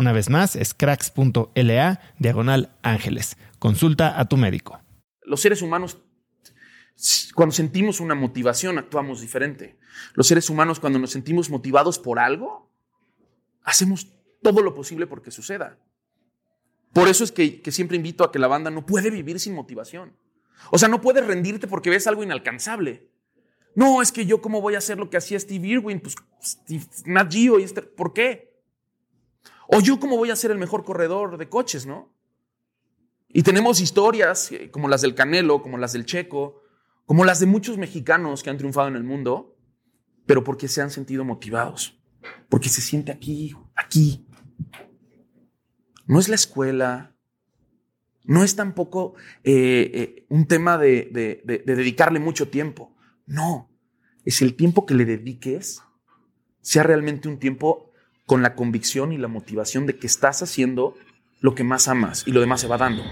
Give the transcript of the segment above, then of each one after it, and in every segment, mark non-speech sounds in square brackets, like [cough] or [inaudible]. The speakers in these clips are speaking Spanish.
Una vez más, es cracks.la diagonal ángeles. Consulta a tu médico. Los seres humanos, cuando sentimos una motivación, actuamos diferente. Los seres humanos, cuando nos sentimos motivados por algo, hacemos todo lo posible porque suceda. Por eso es que, que siempre invito a que la banda no puede vivir sin motivación. O sea, no puedes rendirte porque ves algo inalcanzable. No, es que yo cómo voy a hacer lo que hacía Steve Irwin, pues Steve, Nat Geo y este, ¿por qué? O yo cómo voy a ser el mejor corredor de coches, ¿no? Y tenemos historias eh, como las del Canelo, como las del Checo, como las de muchos mexicanos que han triunfado en el mundo, pero porque se han sentido motivados, porque se siente aquí, aquí. No es la escuela, no es tampoco eh, eh, un tema de dedicarle mucho tiempo, no, es el tiempo que le dediques sea realmente un tiempo con la convicción y la motivación de que estás haciendo lo que más amas y lo demás se va dando.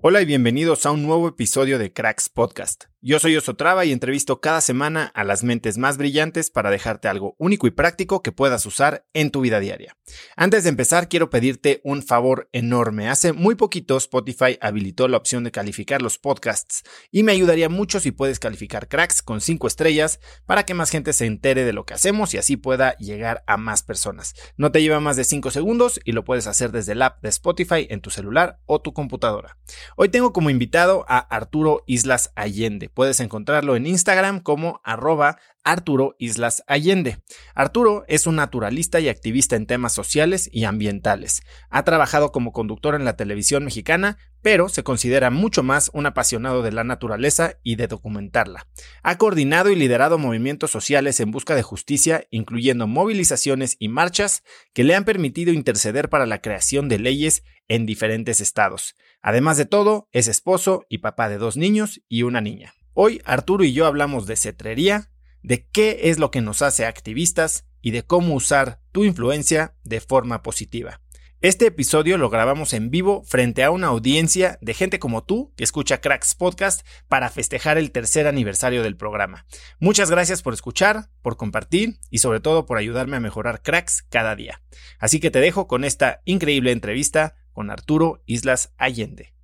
Hola y bienvenidos a un nuevo episodio de Cracks Podcast. Yo soy Osotrava y entrevisto cada semana a las mentes más brillantes para dejarte algo único y práctico que puedas usar en tu vida diaria. Antes de empezar, quiero pedirte un favor enorme. Hace muy poquito Spotify habilitó la opción de calificar los podcasts y me ayudaría mucho si puedes calificar Cracks con 5 estrellas para que más gente se entere de lo que hacemos y así pueda llegar a más personas. No te lleva más de 5 segundos y lo puedes hacer desde el app de Spotify en tu celular o tu computadora. Hoy tengo como invitado a Arturo Islas Allende. Puedes encontrarlo en Instagram como arroba Arturo Islas Allende. Arturo es un naturalista y activista en temas sociales y ambientales. Ha trabajado como conductor en la televisión mexicana, pero se considera mucho más un apasionado de la naturaleza y de documentarla. Ha coordinado y liderado movimientos sociales en busca de justicia, incluyendo movilizaciones y marchas que le han permitido interceder para la creación de leyes en diferentes estados. Además de todo, es esposo y papá de dos niños y una niña. Hoy Arturo y yo hablamos de cetrería, de qué es lo que nos hace activistas y de cómo usar tu influencia de forma positiva. Este episodio lo grabamos en vivo frente a una audiencia de gente como tú que escucha Cracks Podcast para festejar el tercer aniversario del programa. Muchas gracias por escuchar, por compartir y sobre todo por ayudarme a mejorar Cracks cada día. Así que te dejo con esta increíble entrevista con Arturo Islas Allende.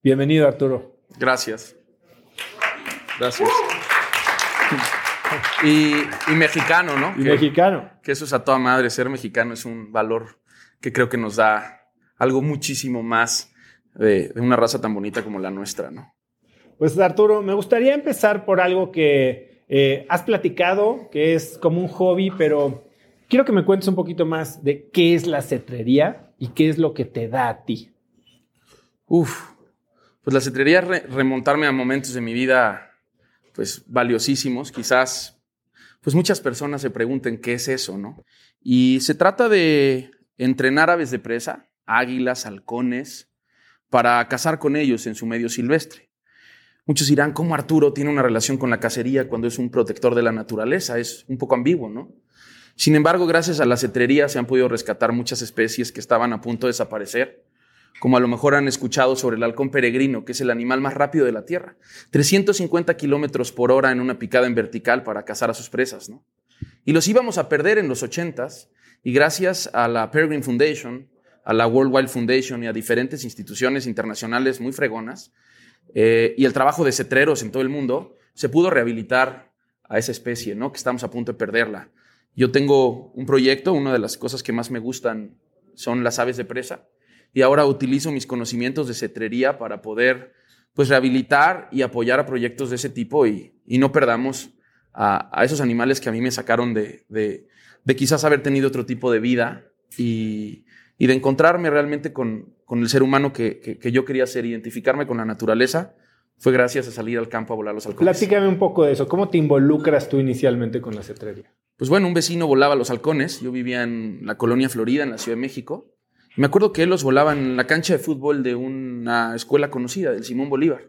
Bienvenido, Arturo. Gracias. Gracias. Y, mexicano, ¿no? Y mexicano. Que eso es a toda madre. Ser mexicano es un valor que creo que nos da algo muchísimo más de, una raza tan bonita como la nuestra, ¿no? Pues Arturo, me gustaría empezar por algo que eh, has platicado, que es como un hobby, pero quiero que me cuentes un poquito más de qué es la cetrería y qué es lo que te da a ti. Uf, pues la cetrería es remontarme a momentos de mi vida, pues valiosísimos, quizás, pues muchas personas se pregunten qué es eso, ¿no? Y se trata de entrenar aves de presa, águilas, halcones, para cazar con ellos en su medio silvestre. Muchos dirán, ¿cómo Arturo tiene una relación con la cacería cuando es un protector de la naturaleza? Es un poco ambiguo, ¿no? Sin embargo, gracias a la cetrería se han podido rescatar muchas especies que estaban a punto de desaparecer, como a lo mejor han escuchado sobre el halcón peregrino, que es el animal más rápido de la Tierra. 350 kilómetros por hora en una picada en vertical para cazar a sus presas, ¿no? Y los íbamos a perder en los ochentas, y gracias a la Peregrine Foundation, a la World Wild Foundation y a diferentes instituciones internacionales muy fregonas, eh, y el trabajo de cetreros en todo el mundo, se pudo rehabilitar a esa especie, ¿no? Que estamos a punto de perderla. Yo tengo un proyecto, una de las cosas que más me gustan son las aves de presa, y ahora utilizo mis conocimientos de cetrería para poder pues rehabilitar y apoyar a proyectos de ese tipo y, no perdamos a, esos animales que a mí me sacaron de, de quizás haber tenido otro tipo de vida y, y de encontrarme realmente con, con el ser humano que, que, yo quería ser, identificarme con la naturaleza, fue gracias a salir al campo a volar los halcones. Platícame un poco de eso. ¿Cómo te involucras tú inicialmente con la cetrería? Pues bueno, un vecino volaba los halcones. Yo vivía en la colonia Florida, en la Ciudad de México. Me acuerdo que él los volaba en la cancha de fútbol de una escuela conocida, del Simón Bolívar.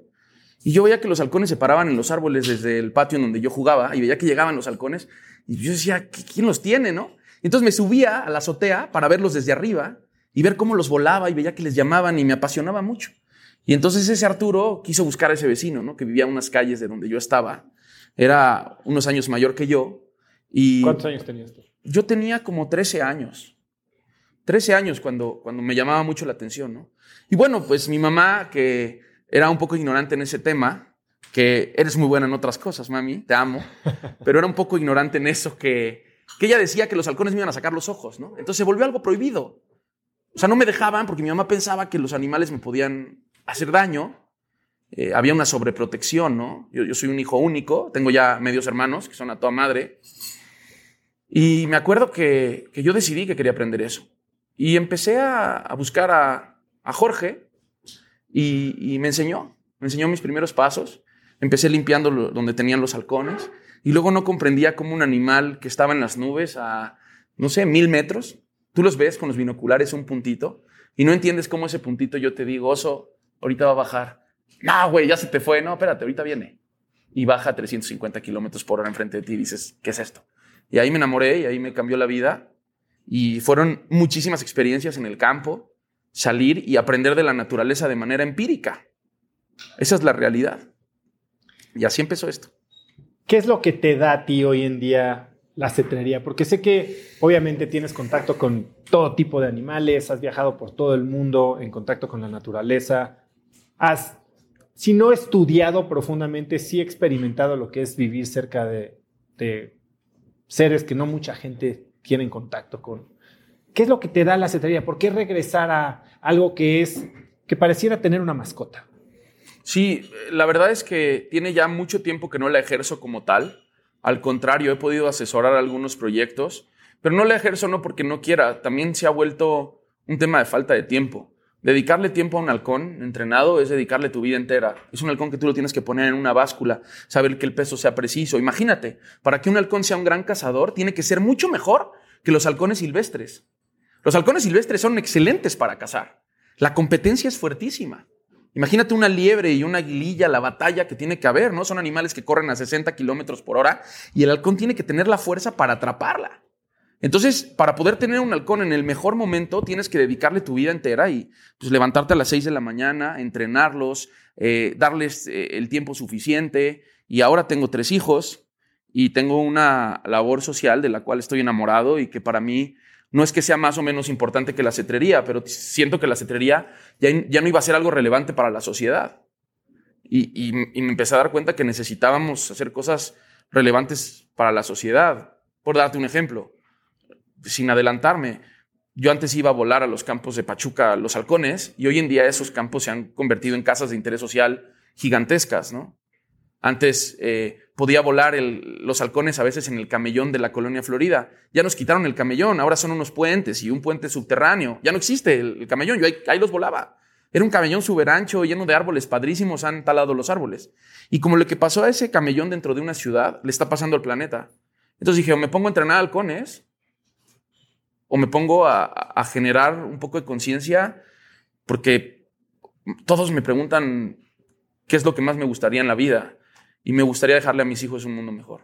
Y yo veía que los halcones se paraban en los árboles desde el patio en donde yo jugaba y veía que llegaban los halcones. Y yo decía, ¿quién los tiene, no? Entonces me subía a la azotea para verlos desde arriba y ver cómo los volaba y veía que les llamaban y me apasionaba mucho. Y entonces ese Arturo quiso buscar a ese vecino, ¿no? Que vivía en unas calles de donde yo estaba. Era unos años mayor que yo. Y ¿Cuántos años tenías tú? Yo tenía como 13 años. 13 años cuando, cuando me llamaba mucho la atención, ¿no? Y bueno, pues mi mamá, que era un poco ignorante en ese tema, que eres muy buena en otras cosas, mami, te amo, [laughs] pero era un poco ignorante en eso que que ella decía que los halcones me iban a sacar los ojos, ¿no? Entonces se volvió algo prohibido. O sea, no me dejaban porque mi mamá pensaba que los animales me podían hacer daño. Eh, había una sobreprotección, ¿no? Yo, soy un hijo único, tengo ya medios hermanos que son a toda madre. Y me acuerdo que, yo decidí que quería aprender eso. Y empecé a, buscar a, Jorge y, me enseñó, me enseñó mis primeros pasos. Empecé limpiando donde tenían los halcones y luego no comprendía cómo un animal que estaba en las nubes a, no sé, mil metros, tú los ves con los binoculares un puntito y no entiendes cómo ese puntito yo te digo, oso, ahorita va a bajar. No, güey, ya se te fue. No, espérate, ahorita viene. Y baja a 350 kilómetros por hora enfrente de ti y dices, ¿qué es esto? Y ahí me enamoré y ahí me cambió la vida. Y fueron muchísimas experiencias en el campo, salir y aprender de la naturaleza de manera empírica. Esa es la realidad. Y así empezó esto. ¿Qué es lo que te da a ti hoy en día la cetrería? Porque sé que obviamente tienes contacto con todo tipo de animales, has viajado por todo el mundo en contacto con la naturaleza, has, si no estudiado profundamente, sí experimentado lo que es vivir cerca de, seres que no mucha gente tiene en contacto con. ¿Qué es lo que te da la cetrería? ¿Por qué regresar a algo que es que pareciera tener una mascota? Sí, la verdad es que tiene ya mucho tiempo que no la ejerzo como tal. Al contrario, he podido asesorar algunos proyectos, pero no la ejerzo no porque no quiera, también se ha vuelto un tema de falta de tiempo. Dedicarle tiempo a un halcón entrenado es dedicarle tu vida entera. Es un halcón que tú lo tienes que poner en una báscula, saber que el peso sea preciso. Imagínate, para que un halcón sea un gran cazador, tiene que ser mucho mejor que los halcones silvestres. Los halcones silvestres son excelentes para cazar. La competencia es fuertísima. Imagínate una liebre y una aguililla, la batalla que tiene que haber, ¿no? Son animales que corren a 60 kilómetros por hora y el halcón tiene que tener la fuerza para atraparla. Entonces, para poder tener un halcón en el mejor momento, tienes que dedicarle tu vida entera y pues, levantarte a las 6 de la mañana, entrenarlos, eh, darles eh, el tiempo suficiente. Y ahora tengo tres hijos y tengo una labor social de la cual estoy enamorado y que para mí No es que sea más o menos importante que la cetrería, pero siento que la cetrería ya, ya no iba a ser algo relevante para la sociedad. Y, y, me empecé a dar cuenta que necesitábamos hacer cosas relevantes para la sociedad. Por darte un ejemplo, sin adelantarme, yo antes iba a volar a los campos de Pachuca, los halcones, y hoy en día esos campos se han convertido en casas de interés social gigantescas, ¿no? Antes eh, podía volar los halcones a veces en el camellón de la colonia Florida. Ya nos quitaron el camellón, ahora son unos puentes y un puente subterráneo. Ya no existe el, camellón, yo ahí, los volaba. Era un camellón ancho, lleno de árboles padrísimos, han talado los árboles. Y como lo que pasó a ese camellón dentro de una ciudad, le está pasando al planeta. Entonces dije, me pongo a entrenar halcones, o me pongo a generar un poco de conciencia, porque todos me preguntan qué es lo que más me gustaría en la vida y me gustaría dejarle a mis hijos un mundo mejor.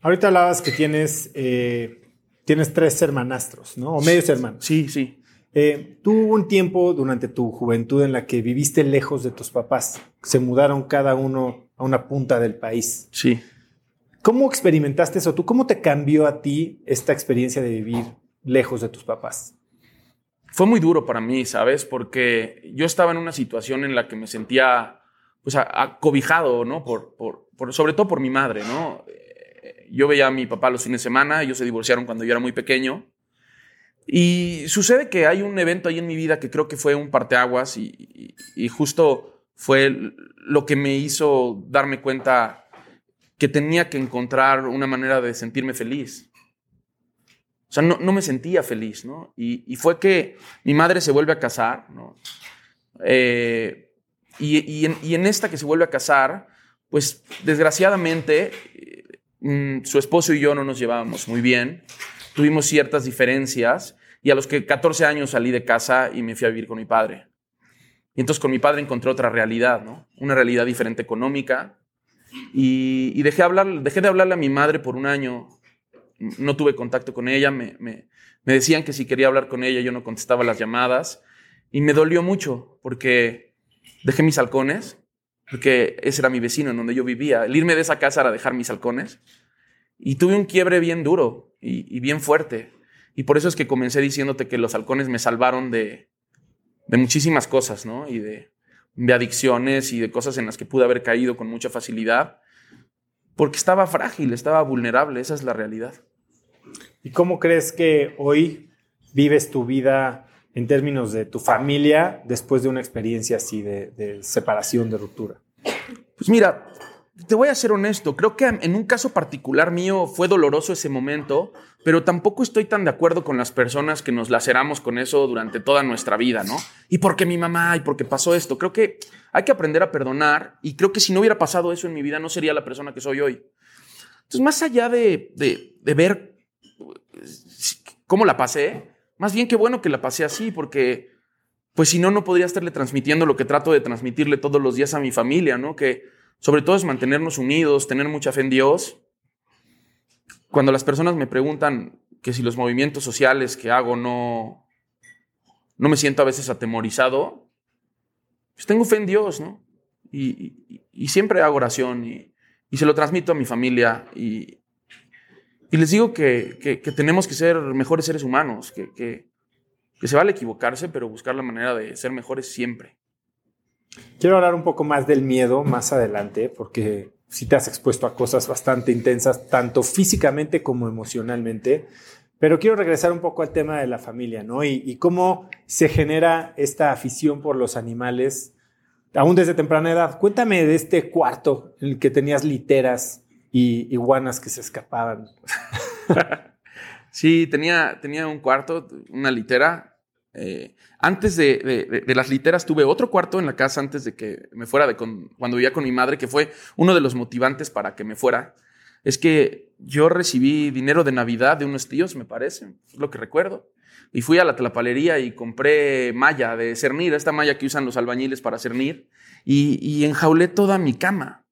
Ahorita hablabas que tienes, eh, tienes tres hermanastros, ¿no? O medios hermanos. Sí, sí. Eh, tuvo un tiempo durante tu juventud en la que viviste lejos de tus papás. Se mudaron cada uno a una punta del país. Sí. ¿Cómo experimentaste eso? ¿Tú cómo te cambió a ti esta experiencia de vivir lejos de tus papás? Fue muy duro para mí, ¿sabes? Porque yo estaba en una situación en la que me sentía pues, acobijado, ¿no? Por, por, sobre todo por mi madre, ¿no? Eh, yo veía a mi papá los fines de semana, ellos se divorciaron cuando yo era muy pequeño. Y sucede que hay un evento ahí en mi vida que creo que fue un parteaguas y, y, justo fue lo que me hizo darme cuenta que tenía que encontrar una manera de sentirme feliz. O sea, no, no me sentía feliz, ¿no? Y, y, fue que mi madre se vuelve a casar, ¿no? Eh, y, en, esta que se vuelve a casar, pues desgraciadamente mm, su esposo y yo no nos llevábamos muy bien, tuvimos ciertas diferencias y a los que 14 años salí de casa y me fui a vivir con mi padre. Y entonces con mi padre encontré otra realidad, ¿no? Una realidad diferente económica. Y, dejé, hablar, dejé de hablarle a mi madre por un año. No tuve contacto con ella. Me, me, me decían que si quería hablar con ella yo no contestaba las llamadas. Y me dolió mucho porque Dejé mis halcones, porque ese era mi vecino en donde yo vivía. El irme de esa casa era dejar mis halcones. Y tuve un quiebre bien duro y, bien fuerte. Y por eso es que comencé diciéndote que los halcones me salvaron de, de muchísimas cosas, ¿no? Y de, de adicciones y de cosas en las que pude haber caído con mucha facilidad. Porque estaba frágil, estaba vulnerable, esa es la realidad. ¿Y cómo crees que hoy vives tu vida en términos de tu familia después de una experiencia así de, separación, de ruptura? Pues mira, te voy a ser honesto, creo que en un caso particular mío fue doloroso ese momento, pero tampoco estoy tan de acuerdo con las personas que nos laceramos con eso durante toda nuestra vida, ¿no? Y porque mi mamá, y porque pasó esto, creo que hay que aprender a perdonar y creo que si no hubiera pasado eso en mi vida no sería la persona que soy hoy. Entonces, más allá de, de ver cómo la pasé, más bien qué bueno que la pasé así, porque pues si no, no podría estarle transmitiendo lo que trato de transmitirle todos los días a mi familia, ¿no? Que sobre todo es mantenernos unidos, tener mucha fe en Dios. Cuando las personas me preguntan que si los movimientos sociales que hago no, no me siento a veces atemorizado, pues tengo fe en Dios, ¿no? Y, siempre hago oración y, y, se lo transmito a mi familia y, y les digo que, tenemos que ser mejores seres humanos, que, que, se vale equivocarse, pero buscar la manera de ser mejores siempre. Quiero hablar un poco más del miedo más adelante, porque sí te has expuesto a cosas bastante intensas, tanto físicamente como emocionalmente. Pero quiero regresar un poco al tema de la familia, ¿no? Y, y cómo se genera esta afición por los animales, aún desde temprana edad. Cuéntame de este cuarto en el que tenías literas y iguanas que se escapaban. [laughs] sí, tenía, tenía un cuarto, una litera. Eh, antes de, las literas tuve otro cuarto en la casa antes de que me fuera de cuando vivía con mi madre, que fue uno de los motivantes para que me fuera. Es que yo recibí dinero de Navidad de unos tíos, me parece, es lo que recuerdo. Y fui a la tlapalería y compré malla de cernir, esta malla que usan los albañiles para cernir, y, y enjaulé toda mi cama.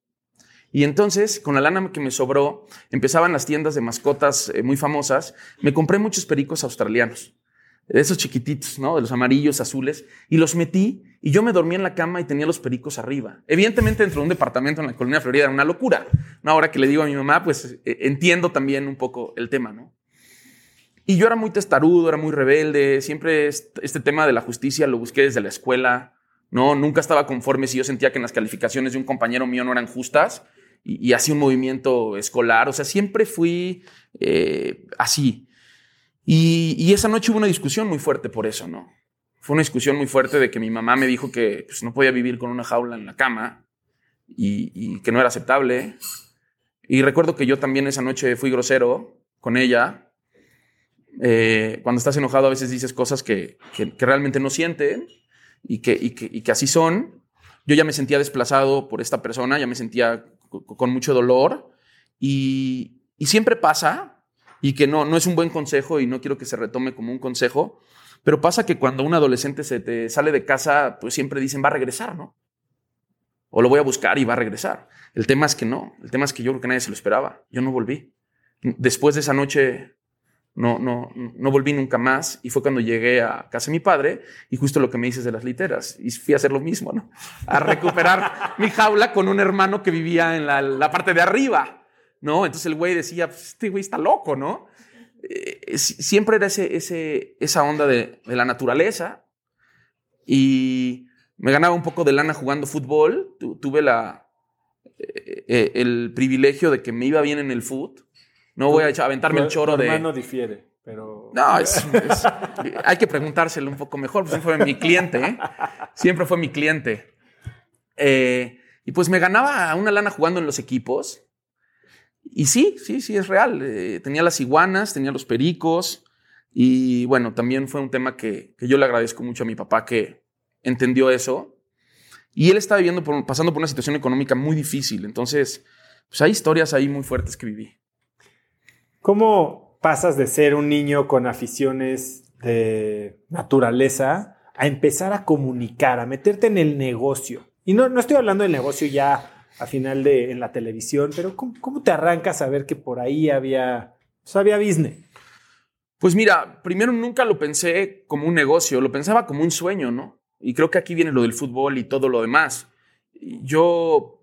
Y entonces, con la lana que me sobró, empezaban las tiendas de mascotas eh, muy famosas. Me compré muchos pericos australianos, de esos chiquititos, ¿no? De los amarillos, azules, y los metí y yo me dormí en la cama y tenía los pericos arriba. Evidentemente, dentro de un departamento en la colonia Florida era una locura. Ahora que le digo a mi mamá, pues eh, entiendo también un poco el tema, ¿no? Y yo era muy testarudo, era muy rebelde, siempre este tema de la justicia lo busqué desde la escuela, ¿no? Nunca estaba conforme si yo sentía que las calificaciones de un compañero mío no eran justas y, hacía un movimiento escolar, o sea, siempre fui eh, así. Y, esa noche hubo una discusión muy fuerte por eso, ¿no? Fue una discusión muy fuerte de que mi mamá me dijo que pues, no podía vivir con una jaula en la cama y, que no era aceptable. Y recuerdo que yo también esa noche fui grosero con ella. Eh, cuando estás enojado a veces dices cosas que, realmente no sienten y que, y que, así son. Yo ya me sentía desplazado por esta persona, ya me sentía con mucho dolor y, y, siempre pasa y que no, no es un buen consejo y no quiero que se retome como un consejo, pero pasa que cuando un adolescente se te sale de casa, pues siempre dicen va a regresar, ¿no? O lo voy a buscar y va a regresar. El tema es que no. El tema es que yo creo que nadie se lo esperaba. Yo no volví. Después de esa noche no, no, no volví nunca más y fue cuando llegué a casa de mi padre y justo lo que me dices de las literas y fui a hacer lo mismo, ¿no? A recuperar [laughs] mi jaula con un hermano que vivía en la, parte de arriba, ¿no? Entonces el güey decía, pues, este güey está loco, ¿no? Eh, siempre era ese, ese, esa onda de, de la naturaleza y me ganaba un poco de lana jugando fútbol. tuve la, eh, eh, el privilegio de que me iba bien en el fútbol. No voy a aventarme el choro de. no difiere, pero. No, hay que preguntárselo un poco mejor. Pues siempre fue mi cliente, ¿eh? Siempre fue mi cliente. y pues me ganaba una lana jugando en los equipos. Y sí, sí, sí, es real. tenía las iguanas, tenía los pericos. Y bueno, también fue un tema que, que yo le agradezco mucho a mi papá que, entendió eso. Y él estaba viviendo por, pasando por una situación económica muy difícil. Entonces, pues hay historias ahí muy fuertes que viví. ¿Cómo pasas de ser un niño con aficiones de naturaleza a empezar a comunicar, a meterte en el negocio? Y no, no estoy hablando del negocio ya a final de en la televisión, pero ¿cómo, te arrancas a ver que por ahí había, pues había? Pues mira, primero nunca lo pensé como un negocio, lo pensaba como un sueño, ¿no? Y creo que aquí viene lo del fútbol y todo lo demás. Yo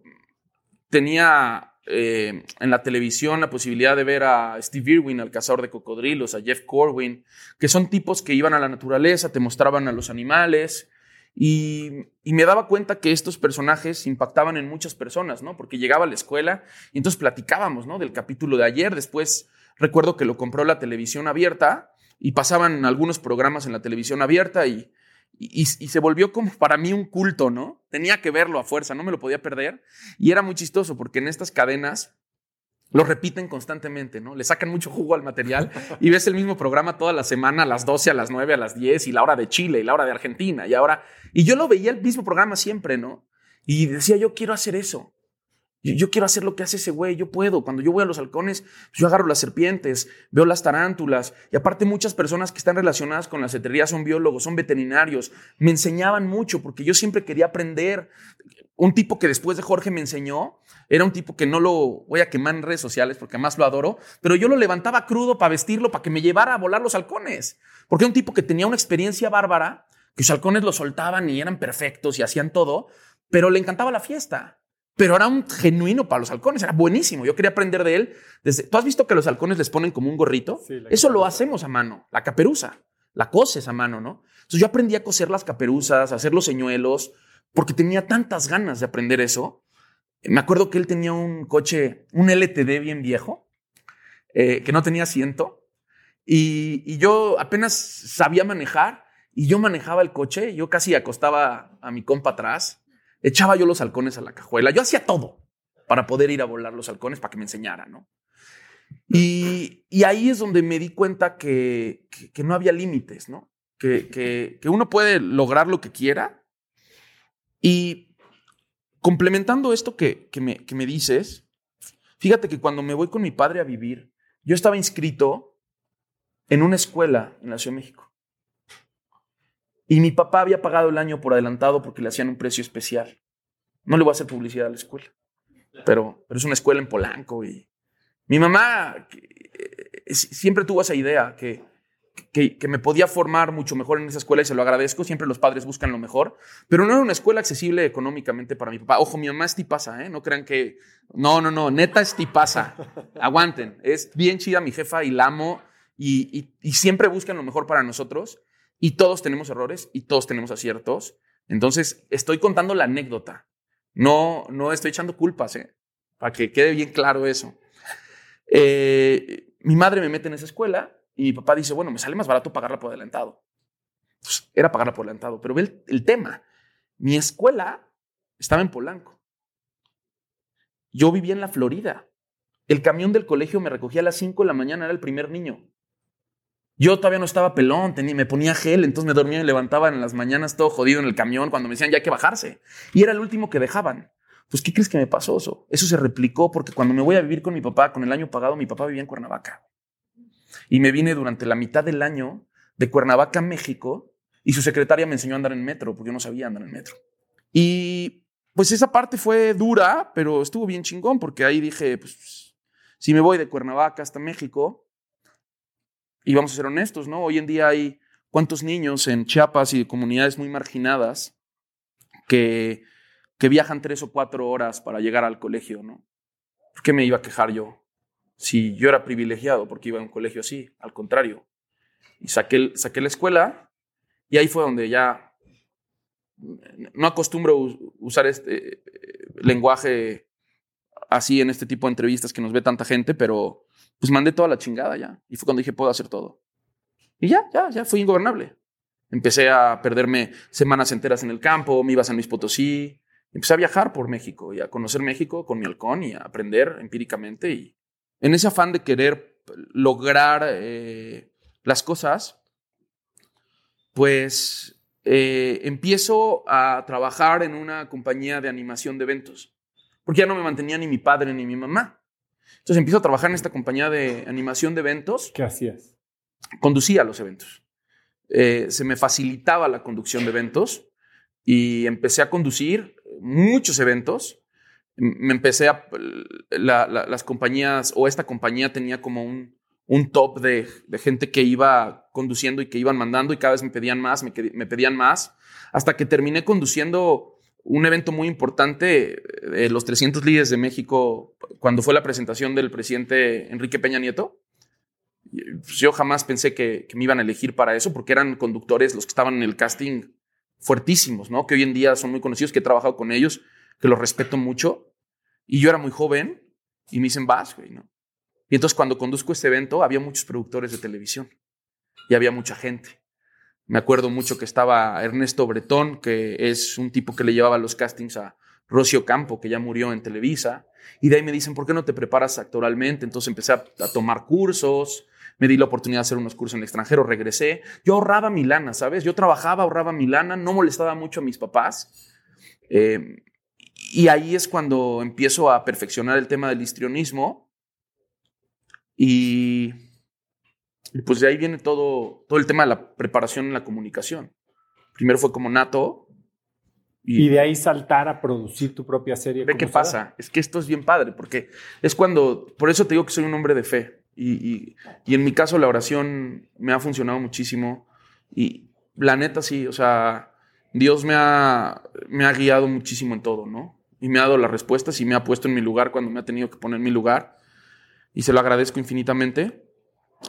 tenía eh, en la televisión la posibilidad de ver a Steve Irwin, al cazador de cocodrilos, a Jeff Corwin, que son tipos que iban a la naturaleza, te mostraban a los animales. Y, y, me daba cuenta que estos personajes impactaban en muchas personas, ¿no? Porque llegaba a la escuela y entonces platicábamos, ¿no? Del capítulo de ayer. Después recuerdo que lo compró la televisión abierta y pasaban algunos programas en la televisión abierta y, y, se volvió como para mí un culto, ¿no? Tenía que verlo a fuerza, no me lo podía perder. Y era muy chistoso porque en estas cadenas lo repiten constantemente, ¿no? Le sacan mucho jugo al material [laughs] y ves el mismo programa toda la semana a las 12, a las 9, a las 10 y la hora de Chile y la hora de Argentina y ahora... Y yo lo veía el mismo programa siempre, ¿no? Y decía, yo quiero hacer eso. Yo, quiero hacer lo que hace ese güey, yo puedo. Cuando yo voy a los halcones, yo agarro las serpientes, veo las tarántulas. Y aparte muchas personas que están relacionadas con la cetrería son biólogos, son veterinarios. Me enseñaban mucho porque yo siempre quería aprender. Un tipo que después de Jorge me enseñó, era un tipo que no lo voy a quemar en redes sociales porque más lo adoro, pero yo lo levantaba crudo para vestirlo, para que me llevara a volar los halcones. Porque era un tipo que tenía una experiencia bárbara, que los halcones lo soltaban y eran perfectos y hacían todo, pero le encantaba la fiesta pero era un genuino para los halcones, era buenísimo. Yo quería aprender de él. Desde, ¿Tú has visto que los halcones les ponen como un gorrito? Eso lo hacemos a mano, la caperuza, la coses a mano, ¿no? Entonces yo aprendí a coser las caperuzas, a hacer los señuelos, porque tenía tantas ganas de aprender eso. Me acuerdo que él tenía un coche, un LTD bien viejo, eh, que no tenía asiento, y, y yo apenas sabía manejar, y yo manejaba el coche, yo casi acostaba a mi compa atrás, echaba yo los halcones a la cajuela. Yo hacía todo para poder ir a volar los halcones para que me enseñara, ¿no? Y, ahí es donde me di cuenta que, no había límites, ¿no? Que, uno puede lograr lo que quiera. Y complementando esto que, me, que me dices, fíjate que cuando me voy con mi padre a vivir, yo estaba inscrito en una escuela en la Ciudad de México. Y mi papá había pagado el año por adelantado porque le hacían un precio especial. No le voy a hacer publicidad a la escuela, pero, es una escuela en Polanco. Y mi mamá eh, siempre tuvo esa idea que, que, me podía formar mucho mejor en esa escuela y se lo agradezco. Siempre los padres buscan lo mejor, pero no era una escuela accesible económicamente para mi papá. Ojo, mi mamá es tipaza, ¿eh? No crean que. No, no, no, neta es tipaza. Aguanten. Es bien chida mi jefa y la amo y, y siempre buscan lo mejor para nosotros y todos tenemos errores y todos tenemos aciertos. Entonces, estoy contando la anécdota. No, no estoy echando culpas, ¿eh? para que quede bien claro eso. Eh, mi madre me mete en esa escuela y mi papá dice, bueno, me sale más barato pagarla por adelantado. Pues, era pagarla por adelantado, pero ve el, el tema. Mi escuela estaba en Polanco. Yo vivía en la Florida. El camión del colegio me recogía a las 5 de la mañana, era el primer niño. Yo todavía no estaba pelón, tenía, me ponía gel, entonces me dormía y levantaba en las mañanas todo jodido en el camión cuando me decían ya hay que bajarse. Y era el último que dejaban. Pues, ¿qué crees que me pasó eso? Eso se replicó porque cuando me voy a vivir con mi papá, con el año pagado, mi papá vivía en Cuernavaca. Y me vine durante la mitad del año de Cuernavaca México y su secretaria me enseñó a andar en metro porque yo no sabía andar en metro. Y pues esa parte fue dura, pero estuvo bien chingón porque ahí dije, pues si me voy de Cuernavaca hasta México, y vamos a ser honestos, ¿no? Hoy en día hay cuántos niños en Chiapas y de comunidades muy marginadas que, que viajan tres o cuatro horas para llegar al colegio, ¿no? ¿Por qué me iba a quejar yo? Si yo era privilegiado porque iba a un colegio así, al contrario. Y saqué, saqué la escuela y ahí fue donde ya no acostumbro usar este eh, lenguaje así en este tipo de entrevistas que nos ve tanta gente, pero pues mandé toda la chingada ya. Y fue cuando dije, puedo hacer todo. Y ya, ya, ya fui ingobernable. Empecé a perderme semanas enteras en el campo, me iba a San Luis Potosí, empecé a viajar por México y a conocer México con mi halcón y a aprender empíricamente. Y en ese afán de querer lograr eh, las cosas, pues eh, empiezo a trabajar en una compañía de animación de eventos, porque ya no me mantenía ni mi padre ni mi mamá. Entonces empiezo a trabajar en esta compañía de animación de eventos. ¿Qué hacías? Conducía los eventos. Eh, se me facilitaba la conducción de eventos y empecé a conducir muchos eventos. Me empecé a... las compañías o esta compañía tenía como un, un top de, de, gente que iba conduciendo y que iban mandando y cada vez me pedían más, me, me pedían más, hasta que terminé conduciendo un evento muy importante, de los 300 líderes de México, cuando fue la presentación del presidente Enrique Peña Nieto. Pues, yo jamás pensé que, me iban a elegir para eso, porque eran conductores los que estaban en el casting fuertísimos, ¿no? Que hoy en día son muy conocidos, que he trabajado con ellos, que los respeto mucho. Y yo era muy joven y me dicen, vas, güey, ¿no? Y entonces cuando conduzco este evento, había muchos productores de televisión y había mucha gente. Me acuerdo mucho que estaba Ernesto Bretón, que es un tipo que le llevaba los castings a Rocio Campo, que ya murió en Televisa. Y de ahí me dicen, ¿por qué no te preparas actoralmente? Entonces empecé a, tomar cursos, me di la oportunidad de hacer unos cursos en extranjero, regresé. Yo ahorraba mi lana, ¿sabes? Yo trabajaba, ahorraba mi lana, no molestaba mucho a mis papás. Eh, y ahí es cuando empiezo a perfeccionar el tema del histrionismo. Y y pues de ahí viene todo, todo el tema de la preparación en la comunicación. Primero fue como nato. Y, de ahí saltar a producir tu propia serie. Ve qué pasa. Es que esto es bien padre, porque es cuando, por eso te digo que soy un hombre de fe. Y, y, en mi caso la oración me ha funcionado muchísimo. Y la neta sí, o sea, Dios me ha, me ha guiado muchísimo en todo, ¿no? Y me ha dado las respuestas y me ha puesto en mi lugar cuando me ha tenido que poner en mi lugar. Y se lo agradezco infinitamente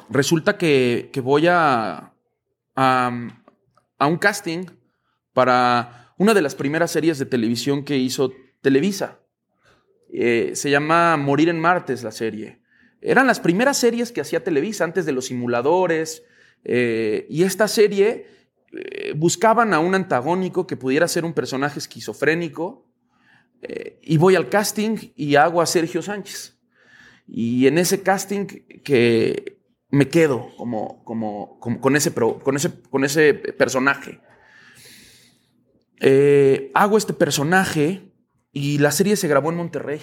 resulta que, voy a, a, un casting para una de las primeras series de televisión que hizo Televisa. Eh, se llama Morir en Martes la serie. Eran las primeras series que hacía Televisa antes de los simuladores. Eh, y esta serie eh, buscaban a un antagónico que pudiera ser un personaje esquizofrénico. y voy al casting y hago a Sergio Sánchez. Y en ese casting que me quedo como, como, con, ese con, ese, con ese personaje. Eh, hago este personaje y la serie se grabó en Monterrey.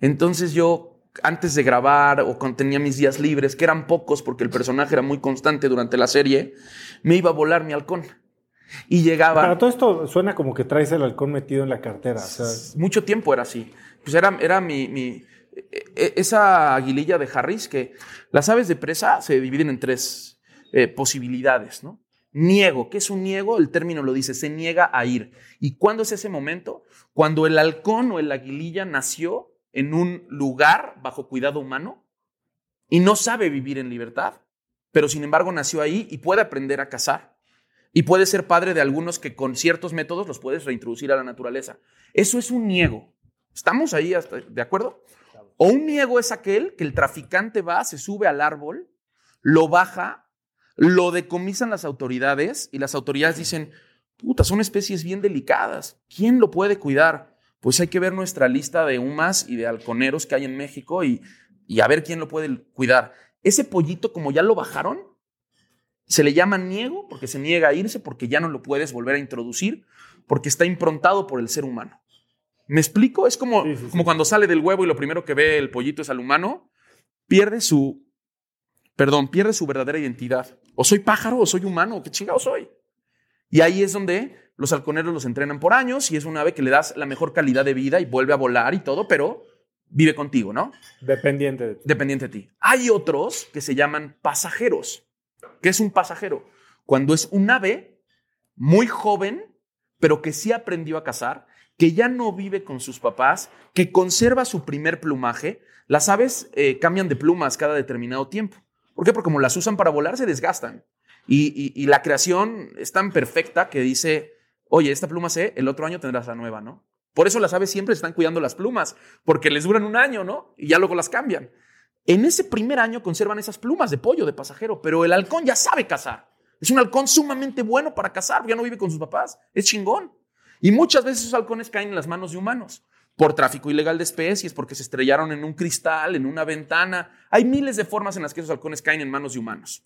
Entonces yo, antes de grabar o cuando tenía mis días libres, que eran pocos porque el personaje era muy constante durante la serie, me iba a volar mi halcón. Y llegaba... Para todo esto suena como que traes el halcón metido en la cartera. Mucho tiempo era así. Pues era, era mi, mi esa aguililla de Harris, que las aves de presa se dividen en tres eh, posibilidades, ¿no? Niego. ¿Qué es un niego? El término lo dice, se niega a ir. ¿Y cuándo es ese momento? Cuando el halcón o el aguililla nació en un lugar bajo cuidado humano y no sabe vivir en libertad pero sin embargo nació ahí y puede aprender a cazar. Y puede ser padre de algunos que con ciertos métodos los puedes reintroducir a la naturaleza. Eso es un niego. ¿Estamos ahí de acuerdo? O un niego es aquel que el traficante va, se sube al árbol, lo baja, lo decomisan las autoridades y las autoridades dicen, puta, son especies bien delicadas. ¿Quién lo puede cuidar? Pues hay que ver nuestra lista de humas y de halconeros que hay en México y, y a ver quién lo puede cuidar. Ese pollito, como ya lo bajaron, se le llama niego porque se niega a irse, porque ya no lo puedes volver a introducir, porque está improntado por el ser humano. ¿Me explico? Es como, como cuando sale del huevo y lo primero que ve el pollito es al humano, pierde su, perdón, pierde su verdadera identidad. O soy pájaro o soy humano, ¿qué chingado soy? Y ahí es donde los halconeros los entrenan por años y es un ave que le das la mejor calidad de vida y vuelve a volar y todo, pero vive contigo, ¿no? Dependiente de ti. Dependiente de ti. Hay otros que se llaman pasajeros. ¿Qué es un pasajero? Cuando es un ave muy joven, pero que sí aprendió a cazar, que ya no vive con sus papás, que conserva su primer plumaje. Las aves eh, cambian de plumas cada determinado tiempo. ¿Por qué? Porque como las usan para volar, se desgastan. Y, la creación es tan perfecta que dice, oye, esta pluma sé, el otro año tendrás la nueva, ¿no? Por eso las aves siempre están cuidando las plumas, porque les duran un año, ¿no? Y ya luego las cambian. En ese primer año conservan esas plumas de pollo, de pasajero, pero el halcón ya sabe cazar. Es un halcón sumamente bueno para cazar, ya no vive con sus papás, es chingón. Y muchas veces esos halcones caen en las manos de humanos por tráfico ilegal de especies, porque se estrellaron en un cristal, en una ventana. Hay miles de formas en las que esos halcones caen en manos de humanos.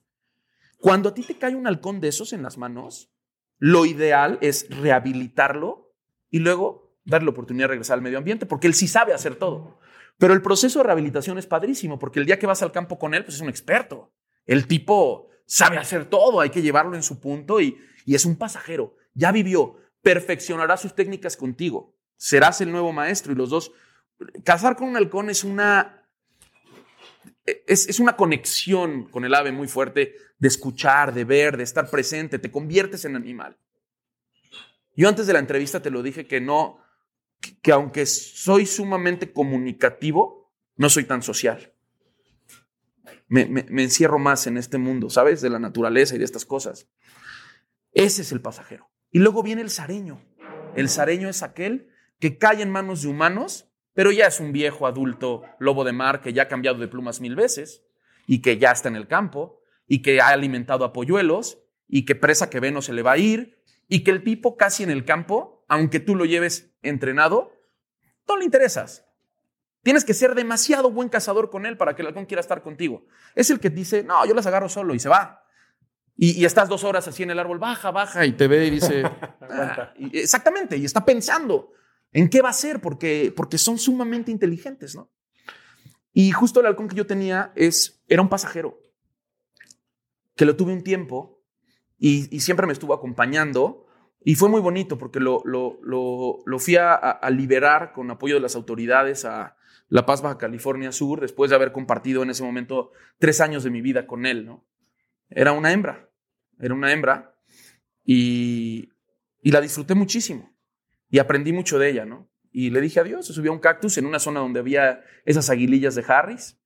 Cuando a ti te cae un halcón de esos en las manos, lo ideal es rehabilitarlo y luego darle la oportunidad de regresar al medio ambiente, porque él sí sabe hacer todo. Pero el proceso de rehabilitación es padrísimo, porque el día que vas al campo con él, pues es un experto. El tipo sabe hacer todo, hay que llevarlo en su punto y, es un pasajero. Ya vivió, perfeccionará sus técnicas contigo. Serás el nuevo maestro y los dos. Cazar con un halcón es una, es, es, una conexión con el ave muy fuerte de escuchar, de ver, de estar presente. Te conviertes en animal. Yo antes de la entrevista te lo dije que no, que aunque soy sumamente comunicativo, no soy tan social. Me, encierro más en este mundo, ¿sabes? De la naturaleza y de estas cosas. Ese es el pasajero. Y luego viene el sareño. El sareño es aquel que cae en manos de humanos, pero ya es un viejo adulto lobo de mar que ya ha cambiado de plumas mil veces y que ya está en el campo y que ha alimentado a polluelos y que presa que ve no se le va a ir y que el tipo casi en el campo, aunque tú lo lleves entrenado, no le interesas. Tienes que ser demasiado buen cazador con él para que el halcón quiera estar contigo. Es el que dice, no, yo las agarro solo y se va. Y, estás dos horas así en el árbol, baja, baja, y te ve y dice, [laughs] ah", exactamente, y está pensando en qué va a hacer, porque, porque son sumamente inteligentes, ¿no? Y justo el halcón que yo tenía es, era un pasajero, que lo tuve un tiempo y siempre me estuvo acompañando y fue muy bonito porque lo, lo, lo, fui a, liberar con apoyo de las autoridades a La Paz, Baja California Sur, después de haber compartido en ese momento tres años de mi vida con él, ¿no? Era una hembra, era una hembra y, y la disfruté muchísimo y aprendí mucho de ella, ¿no? Y le dije adiós, se subió a un cactus en una zona donde había esas aguilillas de Harris.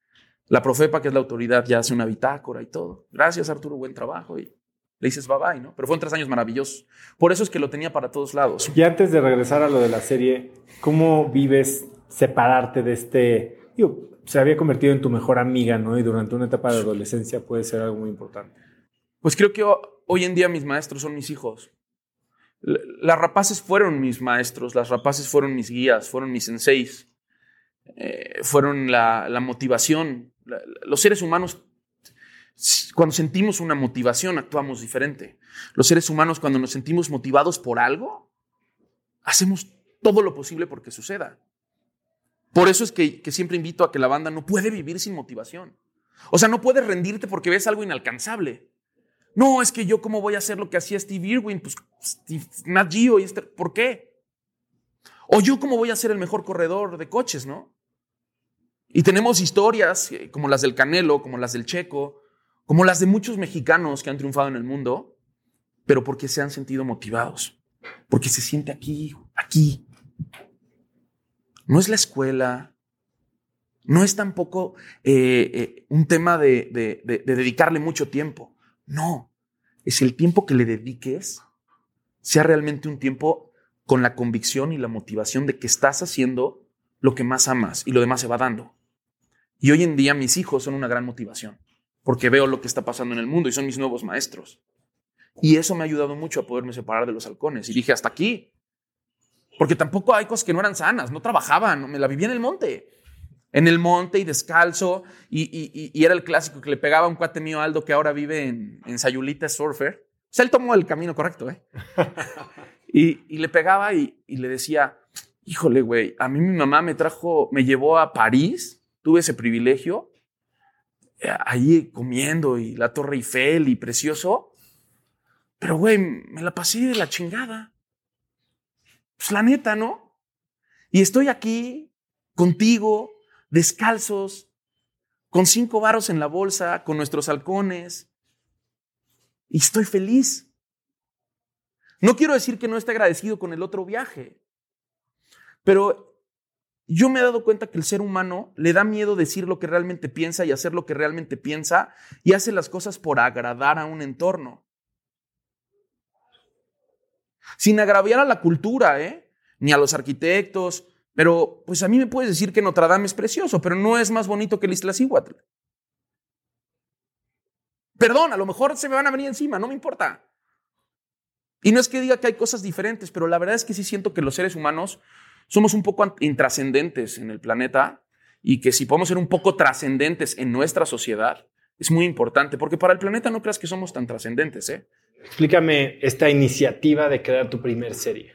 La Profepa, que es la autoridad, ya hace una bitácora y todo. Gracias, Arturo, buen trabajo. Y le dices bye bye, ¿no? Pero fueron tres años maravillosos. Por eso es que lo tenía para todos lados. Y antes de regresar a lo de la serie, ¿cómo vives separarte de este... Digo, se había convertido en tu mejor amiga, ¿no? Y durante una etapa de adolescencia puede ser algo muy importante. Pues creo que hoy en día mis maestros son mis hijos. Las rapaces fueron mis maestros, las rapaces fueron mis guías, fueron mis senseis, eh, fueron la, motivación. los seres humanos cuando sentimos una motivación, actuamos diferente. Los seres humanos, cuando nos sentimos motivados por algo, hacemos todo lo posible porque suceda. Por eso es que, siempre invito a que la banda no puede vivir sin motivación. O sea, no puedes rendirte porque ves algo inalcanzable. No, es que yo cómo voy a hacer lo que hacía Steve Irwin, pues Steve, Nat y este, ¿por qué? O yo cómo voy a ser el mejor corredor de coches, ¿no? Y tenemos historias eh, como las del Canelo, como las del Checo, como las de muchos mexicanos que han triunfado en el mundo, pero porque se han sentido motivados, porque se siente aquí, aquí. No es la escuela, No es tampoco eh, eh, un tema de dedicarle mucho tiempo. No, es el tiempo que le dediques sea realmente un tiempo con la convicción y la motivación de que estás haciendo lo que más amas y lo demás se va dando. Y hoy en día mis hijos son una gran motivación porque veo lo que está pasando en el mundo y son mis nuevos maestros. Y eso me ha ayudado mucho a poderme separar de los halcones. Y dije, hasta aquí. Porque tampoco hay cosas que no eran sanas, no trabajaban, me la vivía en el monte. En el monte y descalzo. Y, era el clásico que le pegaba a un cuate mío Aldo que ahora vive en, en Sayulita Surfer. O sea, él tomó el camino correcto, ¿eh? [laughs] y, le pegaba y, y le decía, híjole, güey, a mí mi mamá me trajo, me llevó a París, tuve ese privilegio, eh, ahí comiendo y la Torre Eiffel y precioso. Pero, güey, me la pasé de la chingada. Pues la neta, ¿no? Y estoy aquí contigo, descalzos, con cinco varos en la bolsa, con nuestros halcones. Y estoy feliz. No quiero decir que no esté agradecido con el otro viaje, pero yo me he dado cuenta que el ser humano le da miedo decir lo que realmente piensa y hacer lo que realmente piensa y hace las cosas por agradar a un entorno sin agraviar a la cultura, ¿eh? ni a los arquitectos. Pero, pues a mí me puedes decir que Notre Dame es precioso, pero no es más bonito que el Iztaccíhuatl. Perdón, a lo mejor se me van a venir encima, no me importa. Y no es que diga que hay cosas diferentes, pero la verdad es que sí siento que los seres humanos somos un poco intrascendentes en el planeta y que si podemos ser un poco trascendentes en nuestra sociedad, es muy importante, porque para el planeta no creas que somos tan trascendentes, ¿eh? Explícame esta iniciativa de crear tu primer serie.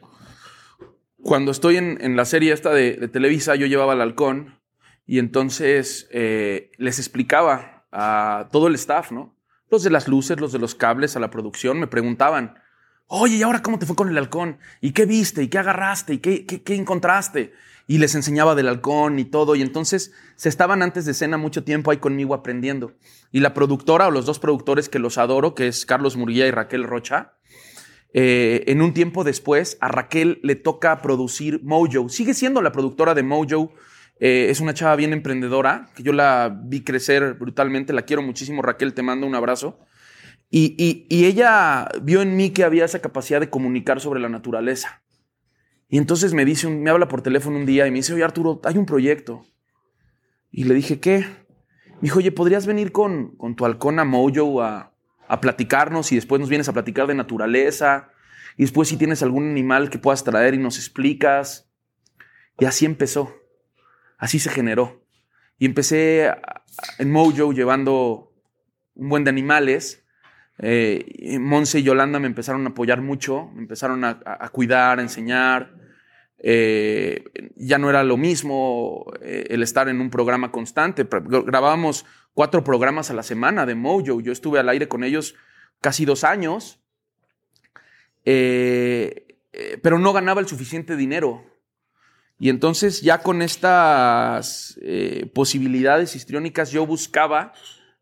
Cuando estoy en, la serie esta de, Televisa, yo llevaba al halcón y entonces eh, les explicaba a todo el staff, ¿no? Los de las luces, los de los cables, a la producción, me preguntaban, oye, ¿y ahora cómo te fue con el halcón? ¿Y qué viste? ¿Y qué agarraste? ¿Y qué, qué, qué encontraste? y les enseñaba del halcón y todo. Y entonces se estaban antes de cena mucho tiempo ahí conmigo aprendiendo. Y la productora o los dos productores que los adoro, que es Carlos Murguía y Raquel Rocha, eh, en un tiempo después a Raquel le toca producir Mojo. Sigue siendo la productora de Mojo. Eh, es una chava bien emprendedora, que yo la vi crecer brutalmente, la quiero muchísimo. Raquel, te mando un abrazo. Y, ella vio en mí que había esa capacidad de comunicar sobre la naturaleza. Y entonces me dice, me habla por teléfono un día y me dice, oye Arturo, hay un proyecto. Y le dije, ¿qué? Me dijo, oye, ¿podrías venir con, con tu halcón a Mojo a, a platicarnos y después nos vienes a platicar de naturaleza? Y después si tienes algún animal que puedas traer y nos explicas. Y así empezó. Así se generó. Y empecé en Mojo llevando un buen de animales. Eh, Monse y Yolanda me empezaron a apoyar mucho, me empezaron a, cuidar, a enseñar. Eh, ya no era lo mismo eh, el estar en un programa constante. Grabábamos cuatro programas a la semana de Mojo. Yo estuve al aire con ellos casi dos años, eh, pero no ganaba el suficiente dinero. Y entonces ya con estas posibilidades histriónicas yo buscaba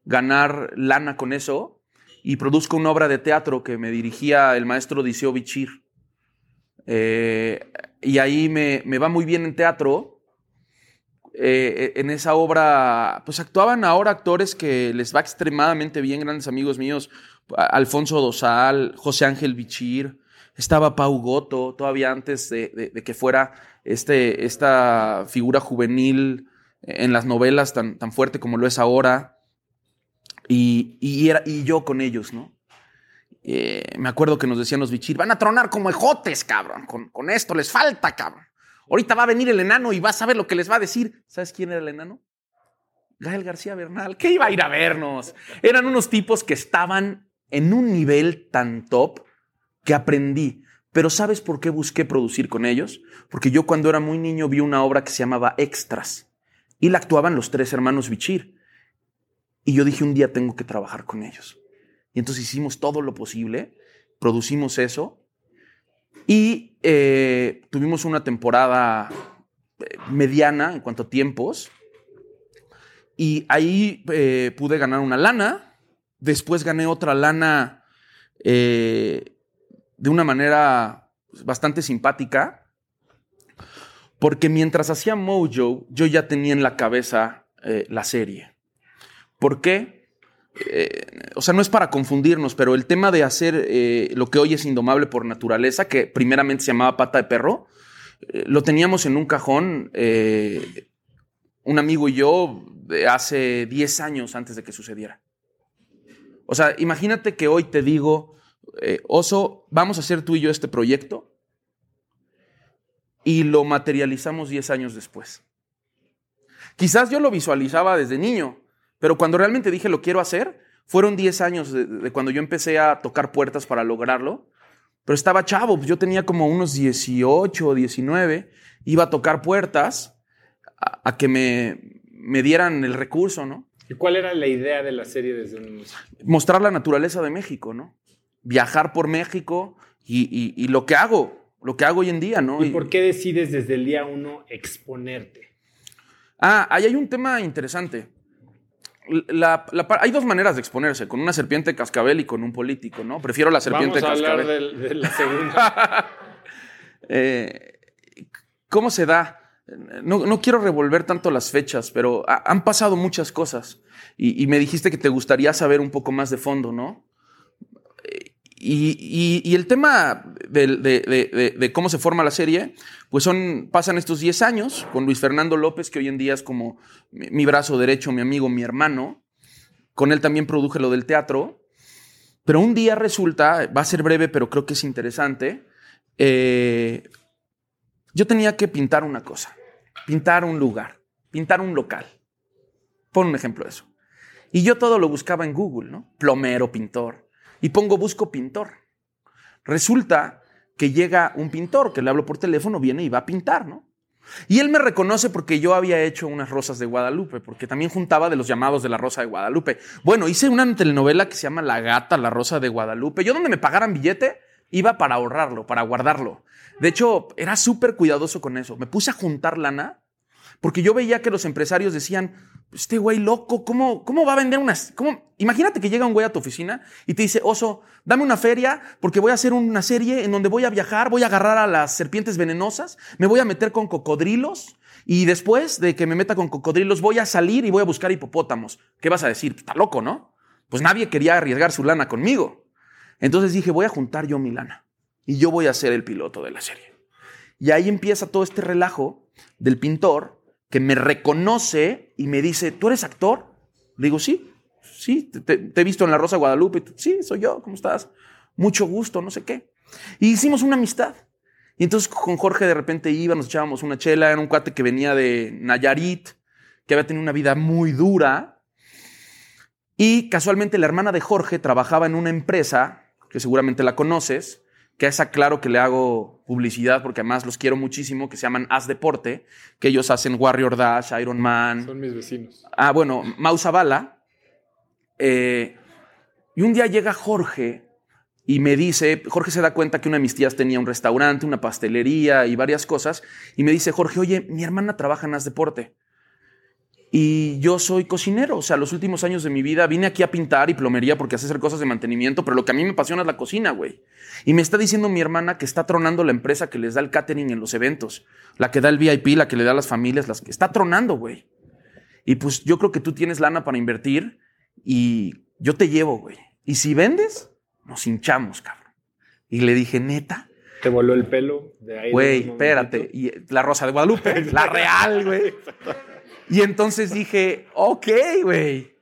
ganar lana con eso y produzco una obra de teatro que me dirigía el maestro Diceo Bichir. Eh, y ahí me, va muy bien en teatro. Eh, en esa obra, pues actuaban ahora actores que les va extremadamente bien, grandes amigos míos, Alfonso Dosal, José Ángel Bichir, estaba Pau Goto, todavía antes de, que fuera este, esta figura juvenil en las novelas tan, tan fuerte como lo es ahora. Y, y, era, y yo con ellos, ¿no? Eh, me acuerdo que nos decían los bichir, van a tronar como ejotes, cabrón. Con, esto les falta, cabrón. Ahorita va a venir el enano y vas a ver lo que les va a decir. ¿Sabes quién era el enano? Gael García Bernal. ¿Qué iba a ir a vernos? Eran unos tipos que estaban en un nivel tan top que aprendí. Pero ¿sabes por qué busqué producir con ellos? Porque yo cuando era muy niño vi una obra que se llamaba Extras y la actuaban los tres hermanos Bichir. Y yo dije, un día tengo que trabajar con ellos. Y entonces hicimos todo lo posible, producimos eso y eh, tuvimos una temporada eh, mediana en cuanto a tiempos. Y ahí eh, pude ganar una lana. Después gané otra lana de una manera bastante simpática. Porque mientras hacía Mojo, yo ya tenía en la cabeza la serie. ¿Por qué? Eh, o sea, no es para confundirnos, pero el tema de hacer eh, lo que hoy es indomable por naturaleza, que primeramente se llamaba pata de perro, lo teníamos en un cajón, un amigo y yo, hace 10 años antes de que sucediera. O sea, imagínate que hoy te digo, Oso, vamos a hacer tú y yo este proyecto y lo materializamos 10 años después. Quizás yo lo visualizaba desde niño, pero cuando realmente dije lo quiero hacer, fueron 10 años de, cuando yo empecé a tocar puertas para lograrlo. Pero estaba chavo, pues yo tenía como unos 18 o 19, iba a tocar puertas a, que me, me, dieran el recurso, ¿no? ¿Y cuál era la idea de la serie desde un inicio? Mostrar la naturaleza de México, ¿no? Viajar por México y, y lo que hago, lo que hago hoy en día, ¿no? ¿Y por qué decides desde el día uno exponerte? Ah, ahí hay un tema interesante. Hay dos maneras de exponerse, con una serpiente cascabel y con un político, ¿no? Prefiero la serpiente Vamos a hablar de, la segunda. [laughs] Eh, ¿Cómo se da? No, quiero revolver tanto las fechas, pero han pasado muchas cosas. y, me dijiste que te gustaría saber un poco más de fondo, ¿no? Y, el tema de, cómo se forma la serie, pues son, pasan estos 10 años con Luis Fernando López, que hoy en día es como mi, brazo derecho, mi amigo, mi hermano. Con él también produje lo del teatro. Pero un día resulta, va a ser breve, pero creo que es interesante, eh, yo tenía que pintar una cosa, pintar un lugar, pintar un local. Pon un ejemplo de eso. Y yo todo lo buscaba en Google, ¿no? Plomero, pintor y pongo busco pintor. Resulta que llega un pintor que le hablo por teléfono, viene y va a pintar, ¿no? Y él me reconoce porque yo había hecho unas rosas de Guadalupe, porque también juntaba de los llamados de la Rosa de Guadalupe. Bueno, hice una telenovela que se llama La Gata, la Rosa de Guadalupe. Yo donde me pagaran billete, iba para ahorrarlo, para guardarlo. De hecho, era súper cuidadoso con eso. Me puse a juntar lana porque yo veía que los empresarios decían, este güey loco, ¿cómo, ¿cómo va a vender unas? ¿Cómo? Imagínate que llega un güey a tu oficina y te dice, oso, dame una feria porque voy a hacer una serie en donde voy a viajar, voy a agarrar a las serpientes venenosas, me voy a meter con cocodrilos y después de que me meta con cocodrilos voy a salir y voy a buscar hipopótamos. ¿Qué vas a decir? Está loco, ¿no? Pues nadie quería arriesgar su lana conmigo. Entonces dije, voy a juntar yo mi lana y yo voy a ser el piloto de la serie. Y ahí empieza todo este relajo del pintor que me reconoce y me dice, ¿tú eres actor? Le digo, sí, sí, te, he visto en La Rosa Guadalupe. Sí, soy yo, ¿cómo estás? Mucho gusto, no sé qué. Y hicimos una amistad. Y entonces con Jorge de repente iba, nos echábamos una chela, era un cuate que venía de Nayarit, que había tenido una vida muy dura. Y casualmente la hermana de Jorge trabajaba en una empresa, que seguramente la conoces, que es claro que le hago publicidad porque además los quiero muchísimo, que se llaman As Deporte, que ellos hacen Warrior Dash, Iron Man. Son mis vecinos. Ah, bueno, Mausabala. Eh, y un día llega Jorge y me dice, Jorge se da cuenta que una de mis tías tenía un restaurante, una pastelería y varias cosas, y me dice, Jorge, oye, mi hermana trabaja en As Deporte. Y yo soy cocinero, o sea, los últimos años de mi vida vine aquí a pintar y plomería porque hace hacer cosas de mantenimiento, pero lo que a mí me apasiona es la cocina, güey. Y me está diciendo mi hermana que está tronando la empresa que les da el catering en los eventos, la que da el VIP, la que le da a las familias, las que está tronando, güey. Y pues yo creo que tú tienes lana para invertir y yo te llevo, güey. Y si vendes, nos hinchamos, cabrón. Y le dije, neta. Te voló el pelo de ahí. Güey, espérate. Y la rosa de Guadalupe, [laughs] la real, güey. Y entonces dije, ok, güey.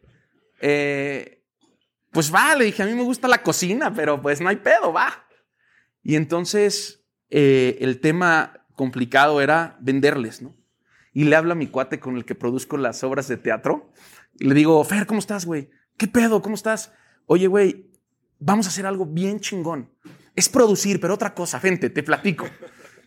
Eh, pues vale, dije, a mí me gusta la cocina, pero pues no hay pedo, va. Y entonces eh, el tema complicado era venderles, ¿no? Y le hablo a mi cuate con el que produzco las obras de teatro. Y le digo, Fer, ¿cómo estás, güey? ¿Qué pedo? ¿Cómo estás? Oye, güey, vamos a hacer algo bien chingón. Es producir, pero otra cosa, gente, te platico.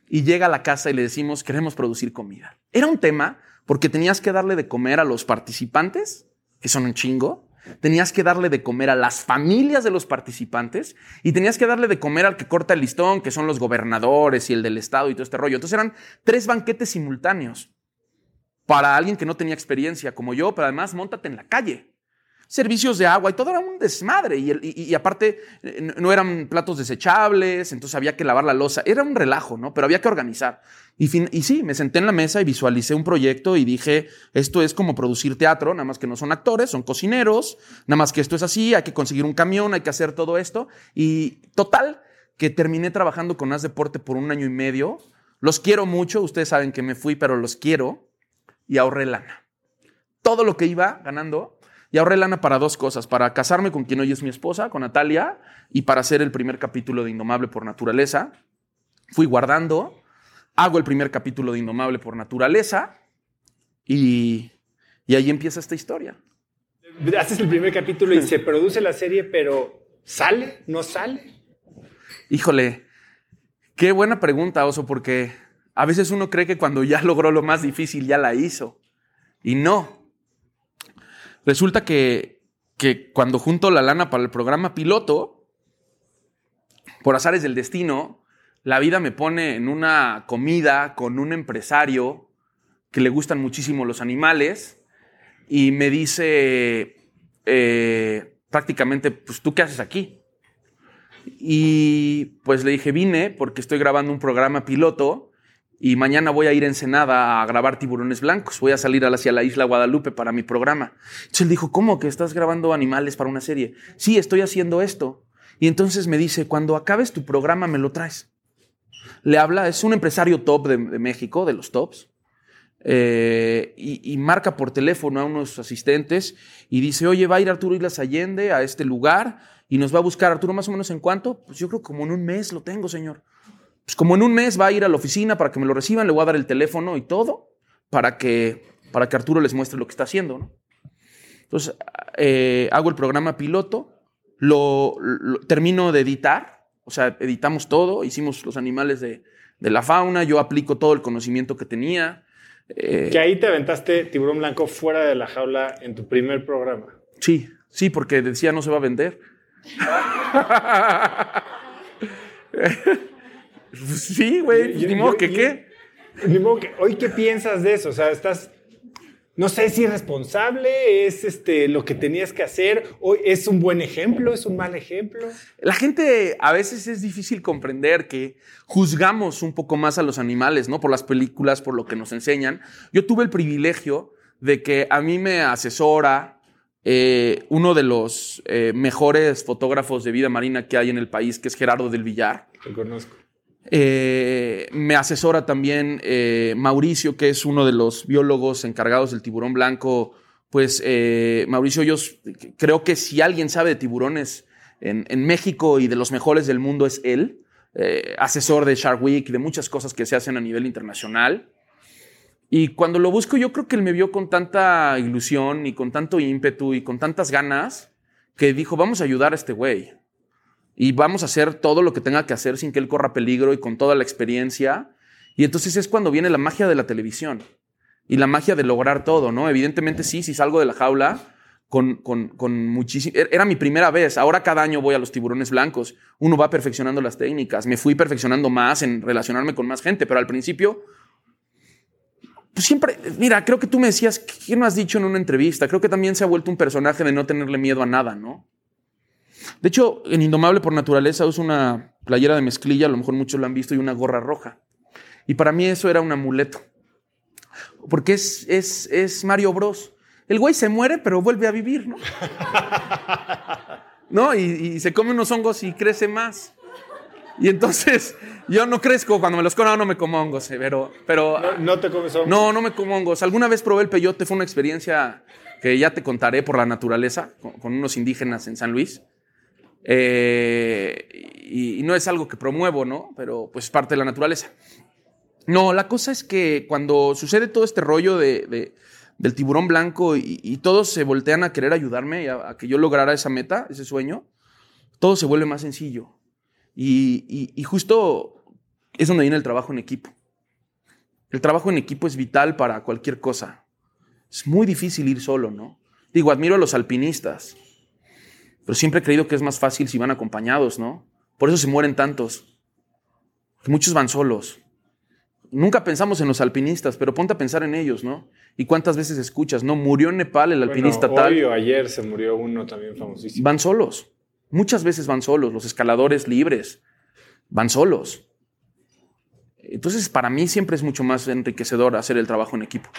Y llega a la casa y le decimos, queremos producir comida. Era un tema porque tenías que darle de comer a los participantes, que son un chingo, tenías que darle de comer a las familias de los participantes y tenías que darle de comer al que corta el listón, que son los gobernadores y el del Estado y todo este rollo. Entonces eran tres banquetes simultáneos para alguien que no tenía experiencia como yo, pero además montate en la calle. Servicios de agua y todo era un desmadre. Y, y, aparte, no eran platos desechables, entonces había que lavar la losa. Era un relajo, ¿no? Pero había que organizar. Y, sí, me senté en la mesa y visualicé un proyecto y dije, esto es como producir teatro, nada más que no son actores, son cocineros, nada más que esto es así, hay que conseguir un camión, hay que hacer todo esto. Y total, que terminé trabajando con As Deporte por un año y medio. Los quiero mucho, ustedes saben que me fui, pero los quiero. Y ahorré lana. Todo lo que iba ganando, y ahorré lana para dos cosas, para casarme con quien hoy es mi esposa, con Natalia, y para hacer el primer capítulo de Indomable por Naturaleza. Fui guardando hago el primer capítulo de Indomable por naturaleza y, y ahí empieza esta historia. Haces el primer capítulo y se produce la serie, pero ¿sale? ¿No sale? Híjole, qué buena pregunta, Oso, porque a veces uno cree que cuando ya logró lo más difícil ya la hizo. Y no. Resulta que, que cuando junto la lana para el programa piloto, por azares del destino, la vida me pone en una comida con un empresario que le gustan muchísimo los animales y me dice eh, prácticamente, pues tú qué haces aquí? Y pues le dije, vine porque estoy grabando un programa piloto y mañana voy a ir a Ensenada a grabar tiburones blancos. Voy a salir hacia la isla Guadalupe para mi programa. Entonces él dijo, ¿cómo que estás grabando animales para una serie? Sí, estoy haciendo esto. Y entonces me dice, cuando acabes tu programa me lo traes. Le habla, es un empresario top de, México, de los tops. eh, y, marca por teléfono a unos asistentes y dice, oye, va a ir Arturo Islas Allende a este lugar y nos va a buscar Arturo más o menos en cuánto. Pues yo creo que como en un mes lo tengo, señor. Pues como en un mes va a ir a la oficina para que me lo reciban, le voy a dar el teléfono y todo para que, para que Arturo les muestre lo que está haciendo. ¿no? Entonces, eh, hago el programa piloto, lo, lo- termino de editar, o sea, editamos todo, hicimos los animales de, de la fauna, yo aplico todo el conocimiento que tenía. eh, Que ahí te aventaste tiburón blanco fuera de la jaula en tu primer programa. Sí, sí, porque decía no se va a vender. [laughs] Sí, güey, ni modo que yo- qué. Ni modo que, hoy, ¿qué piensas de eso? O sea, estás, no sé si es responsable, es este, lo que tenías que hacer, o es un buen ejemplo, es un mal ejemplo. La gente a veces es difícil comprender que juzgamos un poco más a los animales, ¿no? Por las películas, por lo que nos enseñan. Yo tuve el privilegio de que a mí me asesora eh, uno de los eh, mejores fotógrafos de vida marina que hay en el país, que es Gerardo del Villar. Lo conozco. Eh, me asesora también eh, Mauricio, que es uno de los biólogos encargados del tiburón blanco. Pues eh, Mauricio, yo creo que si alguien sabe de tiburones en, en México y de los mejores del mundo es él. Asesor de Shark Week, de muchas cosas que se hacen a nivel internacional. Y cuando lo busco, yo creo que él me vio con tanta ilusión y con tanto ímpetu y con tantas ganas que dijo, vamos a ayudar a este güey y vamos a hacer todo lo que tenga que hacer sin que él corra peligro y con toda la experiencia. Y entonces es cuando viene la magia de la televisión y la magia de lograr todo, ¿no? Evidentemente sí, si salgo de la jaula con, con, con muchísimo... Era mi primera vez, ahora cada año voy a los tiburones blancos, uno va perfeccionando las técnicas, me fui perfeccionando más en relacionarme con más gente, pero al principio... Pues siempre, mira, creo que tú me decías, ¿qué no has dicho en una entrevista? Creo que también se ha vuelto un personaje de no tenerle miedo a nada, ¿no? De hecho, en Indomable por Naturaleza uso una playera de mezclilla, a lo mejor muchos lo han visto, y una gorra roja. Y para mí eso era un amuleto. Porque es, es, es Mario Bros. El güey se muere, pero vuelve a vivir, ¿no? [laughs] ¿No? Y, y se come unos hongos y crece más. Y entonces, yo no crezco cuando me los como, no, me como hongos, eh, pero... pero No, no te comes hongos. no, no me como hongos. Alguna vez probé el peyote, fue una experiencia que ya te contaré por la naturaleza, con, con unos indígenas en San Luis. Eh, y, no es algo que promuevo, ¿no? Pero pues es parte de la naturaleza. No, la cosa es que cuando sucede todo este rollo de, de- del tiburón blanco y, todos se voltean a querer ayudarme y a, que yo lograra esa meta, ese sueño, todo se vuelve más sencillo. Y- y justo es donde viene el trabajo en equipo. El trabajo en equipo es vital para cualquier cosa. Es muy difícil ir solo, ¿no? Digo, admiro a los alpinistas, pero siempre he creído que es más fácil si van acompañados, ¿no? Por eso se mueren tantos. Muchos van solos. Nunca pensamos en los alpinistas, pero ponte a pensar en ellos, ¿no? Y cuántas veces escuchas, ¿no? Murió en Nepal el alpinista Bueno, tal. hoy o ayer se murió uno también famosísimo. Van solos. Muchas veces van solos. Los escaladores libres van solos. Entonces, para mí siempre es mucho más enriquecedor hacer el trabajo en equipo.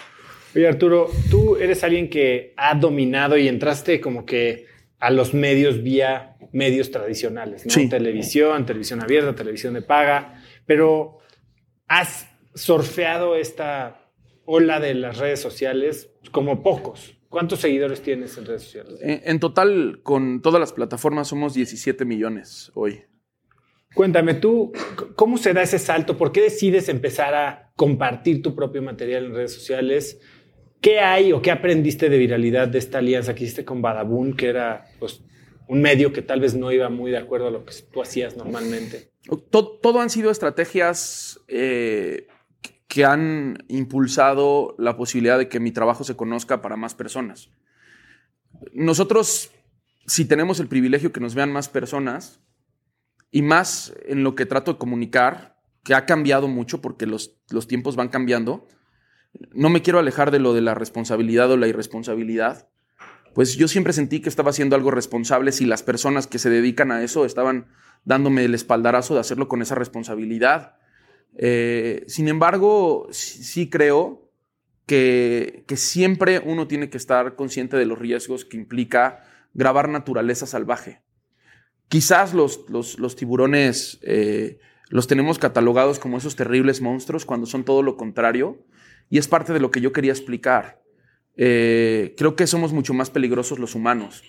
Oye, Arturo, tú eres alguien que ha dominado y entraste como que a los medios vía medios tradicionales, ¿no? Sí. Televisión, televisión abierta, televisión de paga, pero has surfeado esta ola de las redes sociales como pocos. ¿Cuántos seguidores tienes en redes sociales? En, en total, con todas las plataformas somos 17 millones hoy. Cuéntame tú, ¿cómo se da ese salto? ¿Por qué decides empezar a compartir tu propio material en redes sociales? ¿Qué hay o qué aprendiste de viralidad de esta alianza que hiciste con Badabun, que era pues, un medio que tal vez no iba muy de acuerdo a lo que tú hacías normalmente? To- todo han sido estrategias eh, que han impulsado la posibilidad de que mi trabajo se conozca para más personas. Nosotros, si tenemos el privilegio que nos vean más personas, y más en lo que trato de comunicar, que ha cambiado mucho porque los, los tiempos van cambiando, no me quiero alejar de lo de la responsabilidad o la irresponsabilidad. Pues yo siempre sentí que estaba haciendo algo responsable si las personas que se dedican a eso estaban dándome el espaldarazo de hacerlo con esa responsabilidad. Eh, sin embargo, sí, creo que, que siempre uno tiene que estar consciente de los riesgos que implica grabar naturaleza salvaje. Quizás los, los, los tiburones eh, los tenemos catalogados como esos terribles monstruos cuando son todo lo contrario, y es parte de lo que yo quería explicar. Eh, creo que somos mucho más peligrosos los humanos.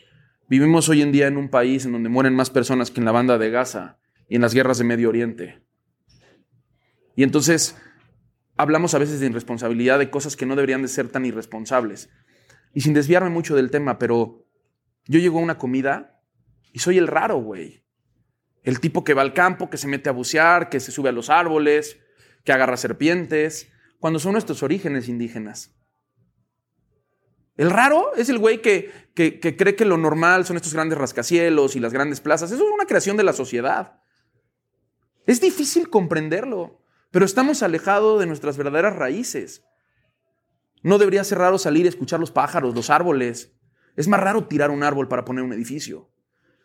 Vivimos hoy en día en un país en donde mueren más personas que en la banda de Gaza y en las guerras de Medio Oriente. Y entonces hablamos a veces de irresponsabilidad, de cosas que no deberían de ser tan irresponsables. Y sin desviarme mucho del tema, pero yo llego a una comida y soy el raro, güey. El tipo que va al campo, que se mete a bucear, que se sube a los árboles, que agarra serpientes, cuando son nuestros orígenes indígenas. El raro es el güey que, que, cree que lo normal son estos grandes rascacielos y las grandes plazas. Eso es una creación de la sociedad. Es difícil comprenderlo, pero estamos alejados de nuestras verdaderas raíces. No debería ser raro salir y escuchar los pájaros, los árboles. Es más raro tirar un árbol para poner un edificio.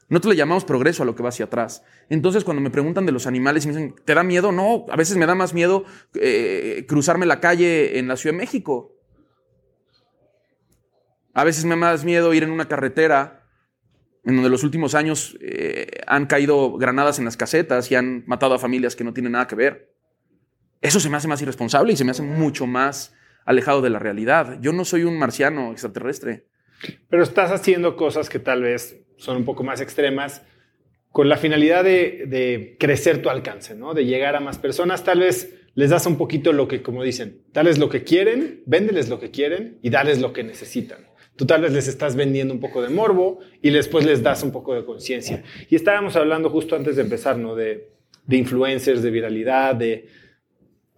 Nosotros le llamamos progreso a lo que va hacia atrás. Entonces, cuando me preguntan de los animales y me dicen, ¿te da miedo? No, a veces me da más miedo eh, cruzarme la calle en la Ciudad de México. A veces me da más miedo ir en una carretera en donde los últimos años eh, han caído granadas en las casetas y han matado a familias que no tienen nada que ver. Eso se me hace más irresponsable y se me hace mucho más alejado de la realidad. Yo no soy un marciano extraterrestre. Pero estás haciendo cosas que tal vez son un poco más extremas con la finalidad de, crecer tu alcance, ¿no? De llegar a más personas. Tal vez les das un poquito lo que, como dicen, dales lo que quieren, véndeles lo que quieren y dales lo que necesitan. Tú tal vez les estás vendiendo un poco de morbo y después les das un poco de conciencia. Y estábamos hablando justo antes de empezar, ¿no? De, de influencers, de viralidad, de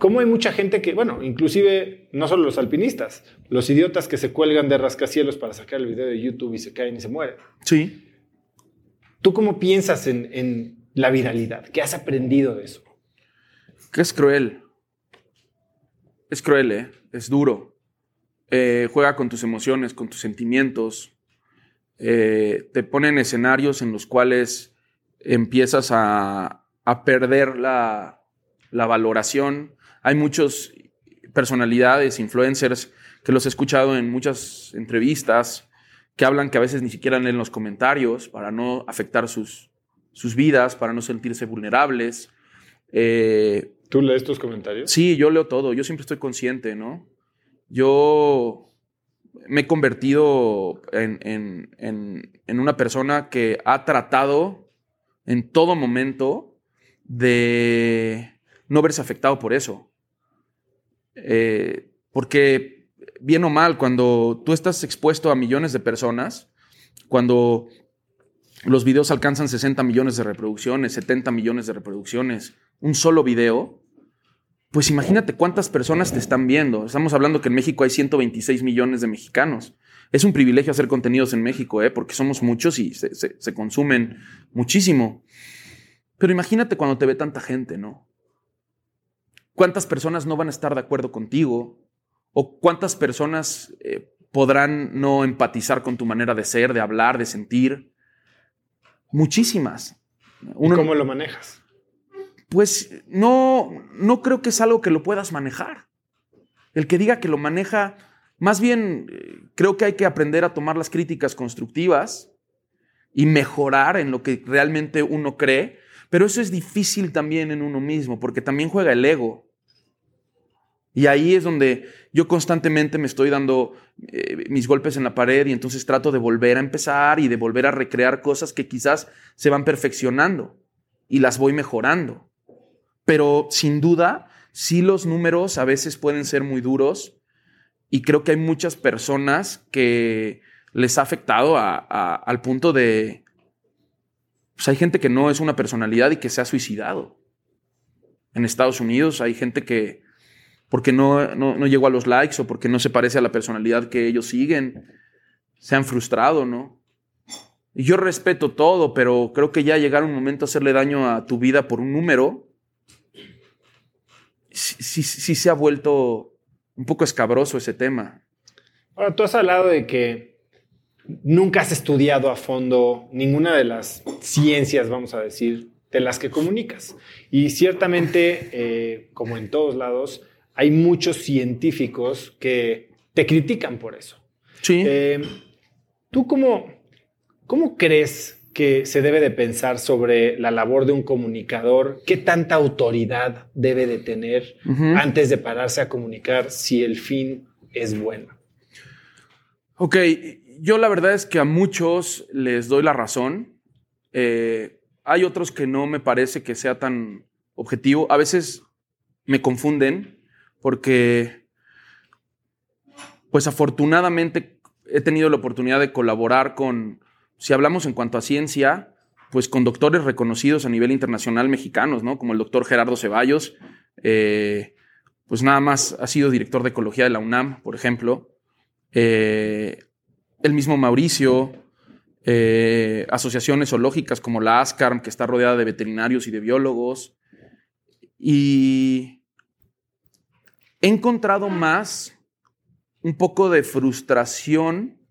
cómo hay mucha gente que, bueno, inclusive no solo los alpinistas, los idiotas que se cuelgan de rascacielos para sacar el video de YouTube y se caen y se mueren. Sí. ¿Tú cómo piensas en, en la viralidad? ¿Qué has aprendido de eso? Que es cruel. Es cruel, ¿eh? Es duro. Eh, juega con tus emociones, con tus sentimientos. Eh, te pone en escenarios en los cuales empiezas a, a perder la, la, valoración. Hay muchas personalidades, influencers, que los he escuchado en muchas entrevistas, que hablan que a veces ni siquiera leen los comentarios para no afectar sus, sus vidas, para no sentirse vulnerables. Eh, ¿Tú lees tus comentarios? Sí, yo leo todo. Yo siempre estoy consciente, ¿no? Yo me he convertido en, en, en, en, una persona que ha tratado en todo momento de no verse afectado por eso. Eh, porque, bien o mal, cuando tú estás expuesto a millones de personas, cuando los videos alcanzan 60 millones de reproducciones, 70 millones de reproducciones, un solo video, pues imagínate cuántas personas te están viendo. Estamos hablando que en México hay 126 millones de mexicanos. Es un privilegio hacer contenidos en México, ¿eh? porque somos muchos y se, consumen muchísimo. Pero imagínate cuando te ve tanta gente, ¿no? ¿Cuántas personas no van a estar de acuerdo contigo? ¿O cuántas personas eh, podrán no empatizar con tu manera de ser, de hablar, de sentir? Muchísimas. Uno, ¿Y ¿Cómo lo manejas? pues no, no creo que es algo que lo puedas manejar. El que diga que lo maneja, más bien eh, creo que hay que aprender a tomar las críticas constructivas y mejorar en lo que realmente uno cree, pero eso es difícil también en uno mismo, porque también juega el ego. Y ahí es donde yo constantemente me estoy dando eh, mis golpes en la pared y entonces trato de volver a empezar y de volver a recrear cosas que quizás se van perfeccionando y las voy mejorando. Pero sin duda, sí los números a veces pueden ser muy duros y creo que hay muchas personas que les ha afectado al punto de... Pues hay gente que no es una personalidad y que se ha suicidado. En Estados Unidos hay gente que porque no, no, llegó a los likes o porque no se parece a la personalidad que ellos siguen, se han frustrado, ¿no? Y yo respeto todo, pero creo que ya llegar un momento a hacerle daño a tu vida por un número, sí, sí, se ha vuelto un poco escabroso ese tema. Ahora, tú has hablado de que nunca has estudiado a fondo ninguna de las ciencias, vamos a decir, de las que comunicas. Y ciertamente, eh, como en todos lados, hay muchos científicos que te critican por eso. Sí. Eh, ¿Tú cómo, cómo crees que se debe de pensar sobre la labor de un comunicador? ¿Qué tanta autoridad debe de tener antes de pararse a comunicar si el fin es bueno? Ok, yo la verdad es que a muchos les doy la razón. Eh, hay otros que no me parece que sea tan objetivo. A veces me confunden porque pues afortunadamente he tenido la oportunidad de colaborar con, si hablamos en cuanto a ciencia, pues con doctores reconocidos a nivel internacional mexicanos, ¿no? Como el doctor Gerardo Ceballos, eh, pues nada más ha sido director de ecología de la UNAM, por ejemplo. Eh, el mismo Mauricio, eh, asociaciones zoológicas como la ASCARM, que está rodeada de veterinarios y de biólogos. Y he encontrado más un poco de frustración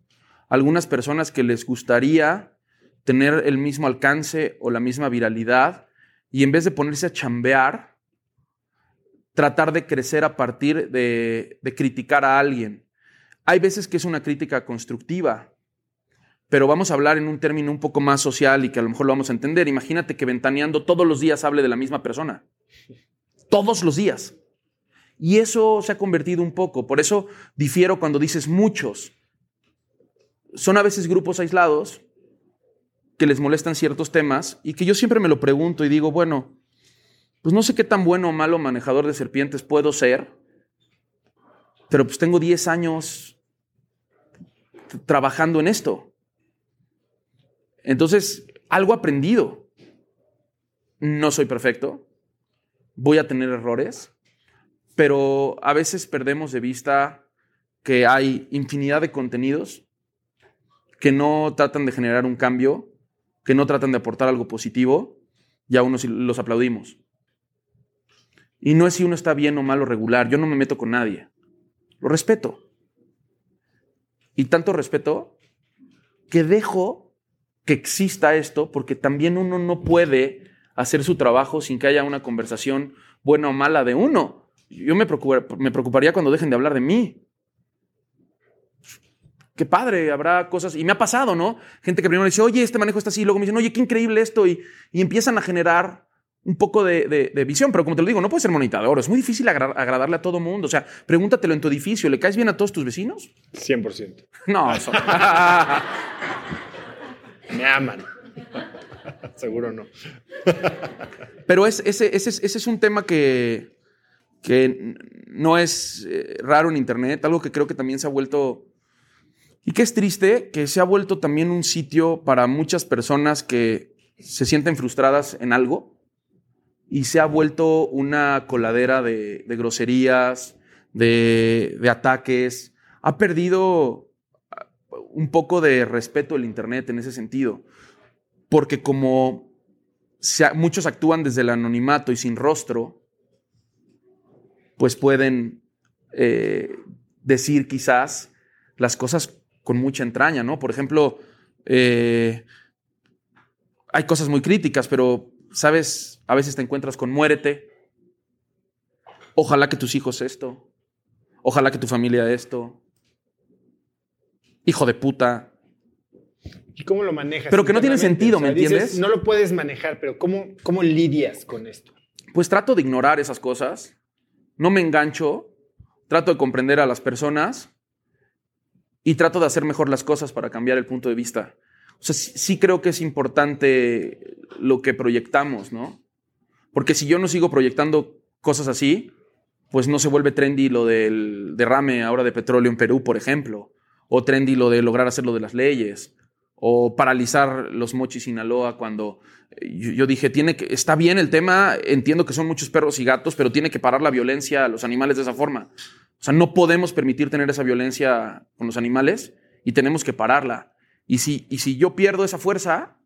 algunas personas que les gustaría tener el mismo alcance o la misma viralidad y en vez de ponerse a chambear, tratar de crecer a partir de, de criticar a alguien. Hay veces que es una crítica constructiva, pero vamos a hablar en un término un poco más social y que a lo mejor lo vamos a entender. Imagínate que ventaneando todos los días hable de la misma persona. Todos los días. Y eso se ha convertido un poco. Por eso difiero cuando dices muchos. Son a veces grupos aislados que les molestan ciertos temas y que yo siempre me lo pregunto y digo, bueno, pues no sé qué tan bueno o malo manejador de serpientes puedo ser, pero pues tengo 10 años trabajando en esto. Entonces, algo aprendido. No soy perfecto, voy a tener errores, pero a veces perdemos de vista que hay infinidad de contenidos que no tratan de generar un cambio, que no tratan de aportar algo positivo, y a unos los aplaudimos. Y no es si uno está bien o mal o regular, yo no me meto con nadie, lo respeto. Y tanto respeto que dejo que exista esto porque también uno no puede hacer su trabajo sin que haya una conversación buena o mala de uno yo me, me preocuparía cuando dejen de hablar de mí. Qué padre, habrá cosas. Y me ha pasado, ¿no? Gente que primero dice, oye, este manejo está así, luego me dicen, oye, qué increíble esto. Y, empiezan a generar un poco de, visión. Pero como te lo digo, no puede ser monitador. Es muy difícil agradarle a todo mundo. O sea, pregúntatelo en tu edificio. ¿Le caes bien a todos tus vecinos? 100%. No, [laughs] eso. me aman. [laughs] Seguro no. Pero ese, ese es un tema que, que no es eh, raro en Internet, algo que creo que también se ha vuelto, y que es triste, que se ha vuelto también un sitio para muchas personas que se sienten frustradas en algo, y se ha vuelto una coladera de, groserías, de, ataques, ha perdido ah, un poco de respeto el Internet en ese sentido, porque como muchos actúan desde el anonimato y sin rostro, pues pueden eh, decir quizás las cosas con mucha entraña, ¿no? Por ejemplo, eh, hay cosas muy críticas, pero ¿sabes? A veces te encuentras con muérete. Ojalá que tus hijos esto. Ojalá que tu familia esto. Hijo de puta. ¿Y cómo lo manejas? Pero que no tiene sentido, ¿me dices, entiendes? no lo puedes manejar, pero ¿cómo, ¿cómo lidias con esto? Pues trato de ignorar esas cosas. No me engancho. Trato de comprender a las personas. Y trato de hacer mejor las cosas para cambiar el punto de vista. O sea, sí, sí creo que es importante lo que proyectamos, ¿no? Porque si yo no sigo proyectando cosas así, pues no se vuelve trendy lo del derrame ahora de petróleo en Perú, por ejemplo. O trendy lo de lograr hacer lo de las leyes. O paralizar los mochis Sinaloa cuando eh, yo, dije, tiene que, está bien el tema, entiendo que son muchos perros y gatos, pero tiene que parar la violencia a los animales de esa forma. O sea, no podemos permitir tener esa violencia con los animales y tenemos que pararla. Y si, y si yo pierdo esa fuerza,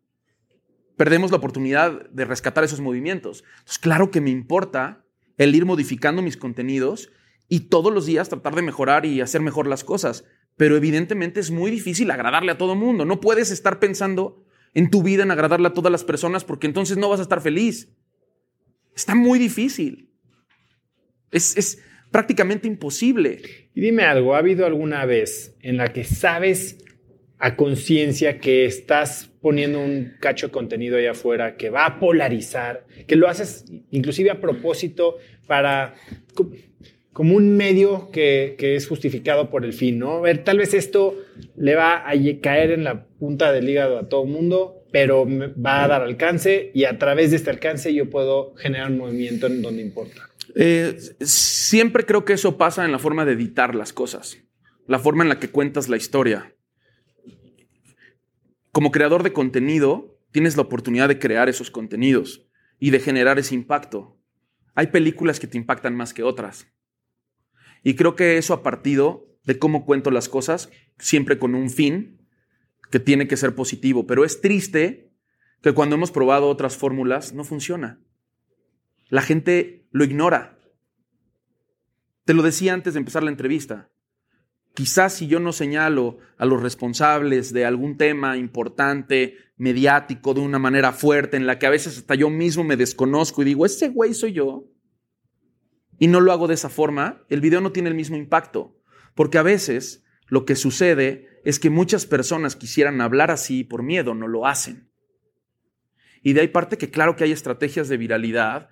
perdemos la oportunidad de rescatar esos movimientos. Entonces, claro que me importa el ir modificando mis contenidos y todos los días tratar de mejorar y hacer mejor las cosas. Pero evidentemente es muy difícil agradarle a todo mundo. No puedes estar pensando en tu vida en agradarle a todas las personas porque entonces no vas a estar feliz. Está muy difícil. Es, es prácticamente imposible. Y dime algo, ¿ha habido alguna vez en la que sabes a conciencia que estás poniendo un cacho de contenido allá afuera que va a polarizar, que lo haces inclusive a propósito para como un medio que, es justificado por el fin, ¿no? A ver, tal vez esto le va a caer en la punta del hígado a todo el mundo, pero va a dar alcance y a través de este alcance yo puedo generar un movimiento en donde importa. Eh, siempre creo que eso pasa en la forma de editar las cosas, la forma en la que cuentas la historia. Como creador de contenido, tienes la oportunidad de crear esos contenidos y de generar ese impacto. Hay películas que te impactan más que otras. Y creo que eso ha partido de cómo cuento las cosas, siempre con un fin que tiene que ser positivo. Pero es triste que cuando hemos probado otras fórmulas no funciona. La gente lo ignora. Te lo decía antes de empezar la entrevista. Quizás si yo no señalo a los responsables de algún tema importante, mediático, de una manera fuerte, en la que a veces hasta yo mismo me desconozco y digo, ese güey soy yo, y no lo hago de esa forma, el video no tiene el mismo impacto. Porque a veces lo que sucede es que muchas personas quisieran hablar así por miedo, no lo hacen. Y de ahí parte que claro que hay estrategias de viralidad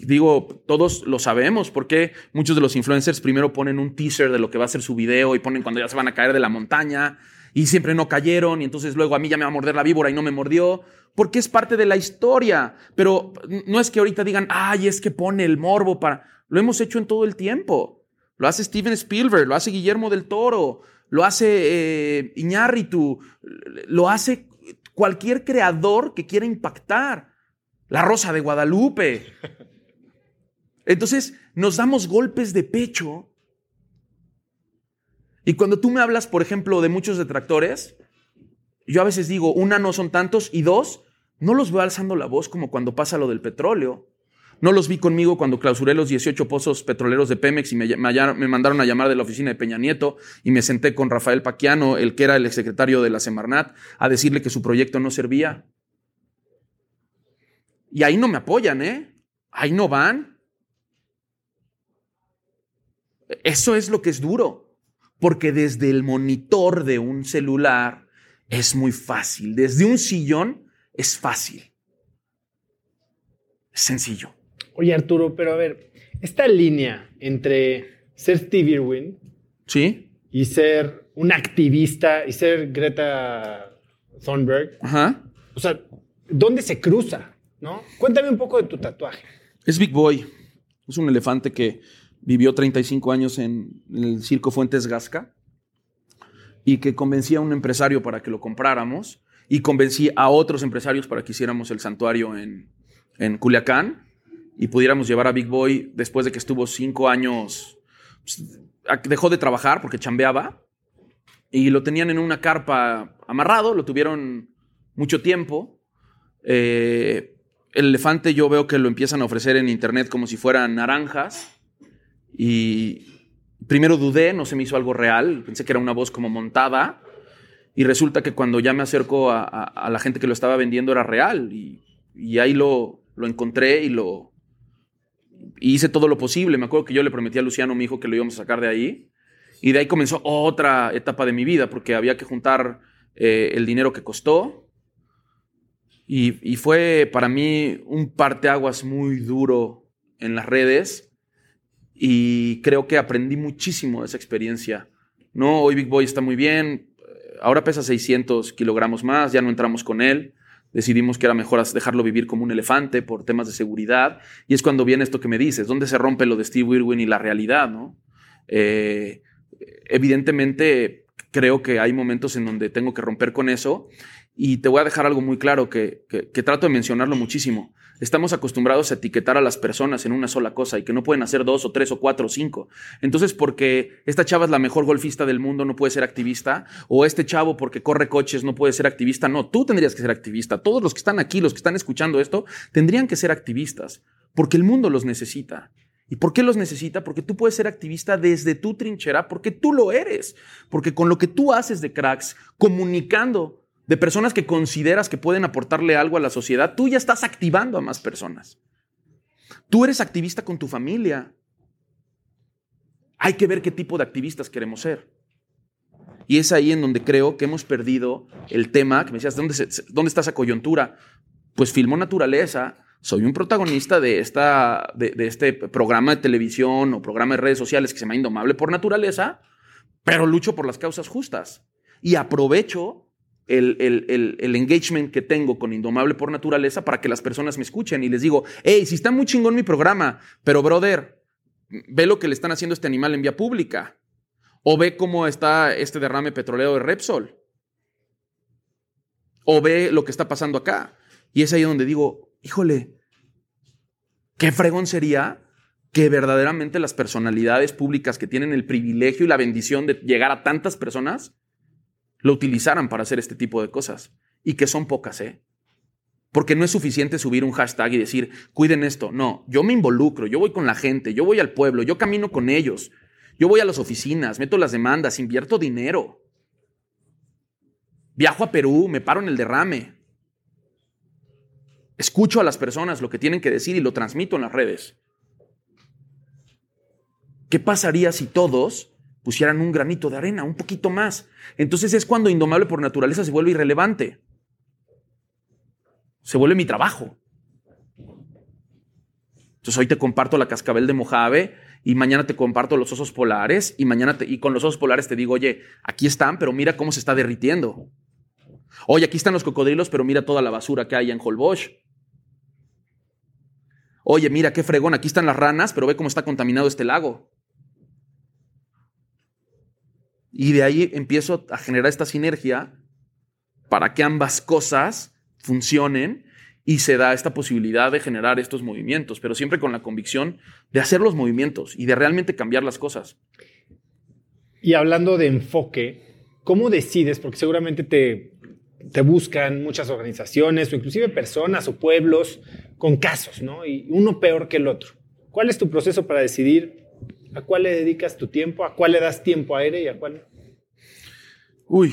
digo, todos lo sabemos, porque muchos de los influencers primero ponen un teaser de lo que va a ser su video y ponen cuando ya se van a caer de la montaña y siempre no cayeron y entonces luego a mí ya me va a morder la víbora y no me mordió, porque es parte de la historia. Pero no es que ahorita digan, ay, es que pone el morbo para... Lo hemos hecho en todo el tiempo. Lo hace Steven Spielberg, lo hace Guillermo del Toro, lo hace eh, Iñárritu, lo hace cualquier creador que quiera impactar. La Rosa de Guadalupe. [laughs] Entonces nos damos golpes de pecho. Y cuando tú me hablas, por ejemplo, de muchos detractores, yo a veces digo, una, no son tantos, y dos, no los veo alzando la voz como cuando pasa lo del petróleo. No los vi conmigo cuando clausuré los 18 pozos petroleros de Pemex y me, me, mandaron a llamar de la oficina de Peña Nieto y me senté con Rafael Paquiano, el que era el exsecretario de la Semarnat, a decirle que su proyecto no servía. Y ahí no me apoyan, ¿eh? Ahí no van. Eso es lo que es duro, porque desde el monitor de un celular es muy fácil, desde un sillón es fácil. Es sencillo. Oye, Arturo, pero a ver, esta línea entre ser Steve Irwin ¿Sí? y ser un activista y ser Greta Thunberg, Ajá. o sea, ¿dónde se cruza? ¿no? Cuéntame un poco de tu tatuaje. Es Big Boy. Es un elefante que vivió 35 años en el circo Fuentes Gasca y que convencí a un empresario para que lo compráramos y convencí a otros empresarios para que hiciéramos el santuario en, en Culiacán y pudiéramos llevar a Big Boy después de que estuvo cinco años, pues, dejó de trabajar porque chambeaba y lo tenían en una carpa amarrado, lo tuvieron mucho tiempo. Eh, el elefante yo veo que lo empiezan a ofrecer en internet como si fueran naranjas. Y primero dudé, no se me hizo algo real, pensé que era una voz como montada. Y resulta que cuando ya me acerco a, a, la gente que lo estaba vendiendo era real. Y y ahí lo, lo encontré y lo hice todo lo posible. Me acuerdo que yo le prometí a Luciano, mi hijo, que lo íbamos a sacar de ahí. Y de ahí comenzó otra etapa de mi vida, porque había que juntar eh, el dinero que costó. Y, y, fue para mí un parteaguas muy duro en las redes. Y creo que aprendí muchísimo de esa experiencia. No, hoy Big Boy está muy bien. Ahora pesa 600 kilogramos más, ya no entramos con él decidimos que era mejor dejarlo vivir como un elefante por temas de seguridad. Y es cuando viene esto que me dices, ¿dónde se rompe lo de Steve Irwin y la realidad? ¿no? Eh, evidentemente, creo que hay momentos en donde tengo que romper con eso. Y te voy a dejar algo muy claro que, que trato de mencionarlo muchísimo. Estamos acostumbrados a etiquetar a las personas en una sola cosa y que no pueden hacer dos o tres o cuatro o cinco. Entonces, porque esta chava es la mejor golfista del mundo, no puede ser activista, o este chavo porque corre coches no puede ser activista. No, tú tendrías que ser activista. Todos los que están aquí, los que están escuchando esto, tendrían que ser activistas, porque el mundo los necesita. ¿Y por qué los necesita? Porque tú puedes ser activista desde tu trinchera, porque tú lo eres, porque con lo que tú haces de cracks, comunicando de personas que consideras que pueden aportarle algo a la sociedad, tú ya estás activando a más personas. Tú eres activista con tu familia. Hay que ver qué tipo de activistas queremos ser. Y es ahí en donde creo que hemos perdido el tema, que me decías, ¿dónde, dónde está esa coyuntura? Pues filmo naturaleza, soy un protagonista de, esta, de, de, este programa de televisión o programa de redes sociales que se llama Indomable por Naturaleza, pero lucho por las causas justas. Y aprovecho el, engagement que tengo con Indomable por naturaleza para que las personas me escuchen y les digo, hey, si está muy chingón mi programa, pero brother, ve lo que le están haciendo a este animal en vía pública. O ve cómo está este derrame petrolero de Repsol. O ve lo que está pasando acá. Y es ahí donde digo, híjole, qué fregón sería que verdaderamente las personalidades públicas que tienen el privilegio y la bendición de llegar a tantas personas lo utilizaran para hacer este tipo de cosas. Y que son pocas, ¿eh? Porque no es suficiente subir un hashtag y decir, cuiden esto. No, yo me involucro, yo voy con la gente, yo voy al pueblo, yo camino con ellos, yo voy a las oficinas, meto las demandas, invierto dinero. Viajo a Perú, me paro en el derrame. Escucho a las personas lo que tienen que decir y lo transmito en las redes. ¿Qué pasaría si todos pusieran un granito de arena, un poquito más. Entonces es cuando Indomable por naturaleza se vuelve irrelevante. Se vuelve mi trabajo. Entonces hoy te comparto la cascabel de Mojave y mañana te comparto los osos polares y mañana y con los osos polares te digo, oye, aquí están, pero mira cómo se está derritiendo. Oye, aquí están los cocodrilos, pero mira toda la basura que hay en Holbox. Oye, mira qué fregón, aquí están las ranas, pero ve cómo está contaminado este lago. Y de ahí empiezo a generar esta sinergia para que ambas cosas funcionen y se da esta posibilidad de generar estos movimientos, pero siempre con la convicción de hacer los movimientos y de realmente cambiar las cosas. Y hablando de enfoque, ¿cómo decides? Porque seguramente te, te buscan muchas organizaciones o inclusive personas o pueblos con casos, ¿no? Y uno peor que el otro. ¿Cuál es tu proceso para decidir ¿A cuál le dedicas tu tiempo? ¿A cuál le das tiempo aire y a cuál? Uy,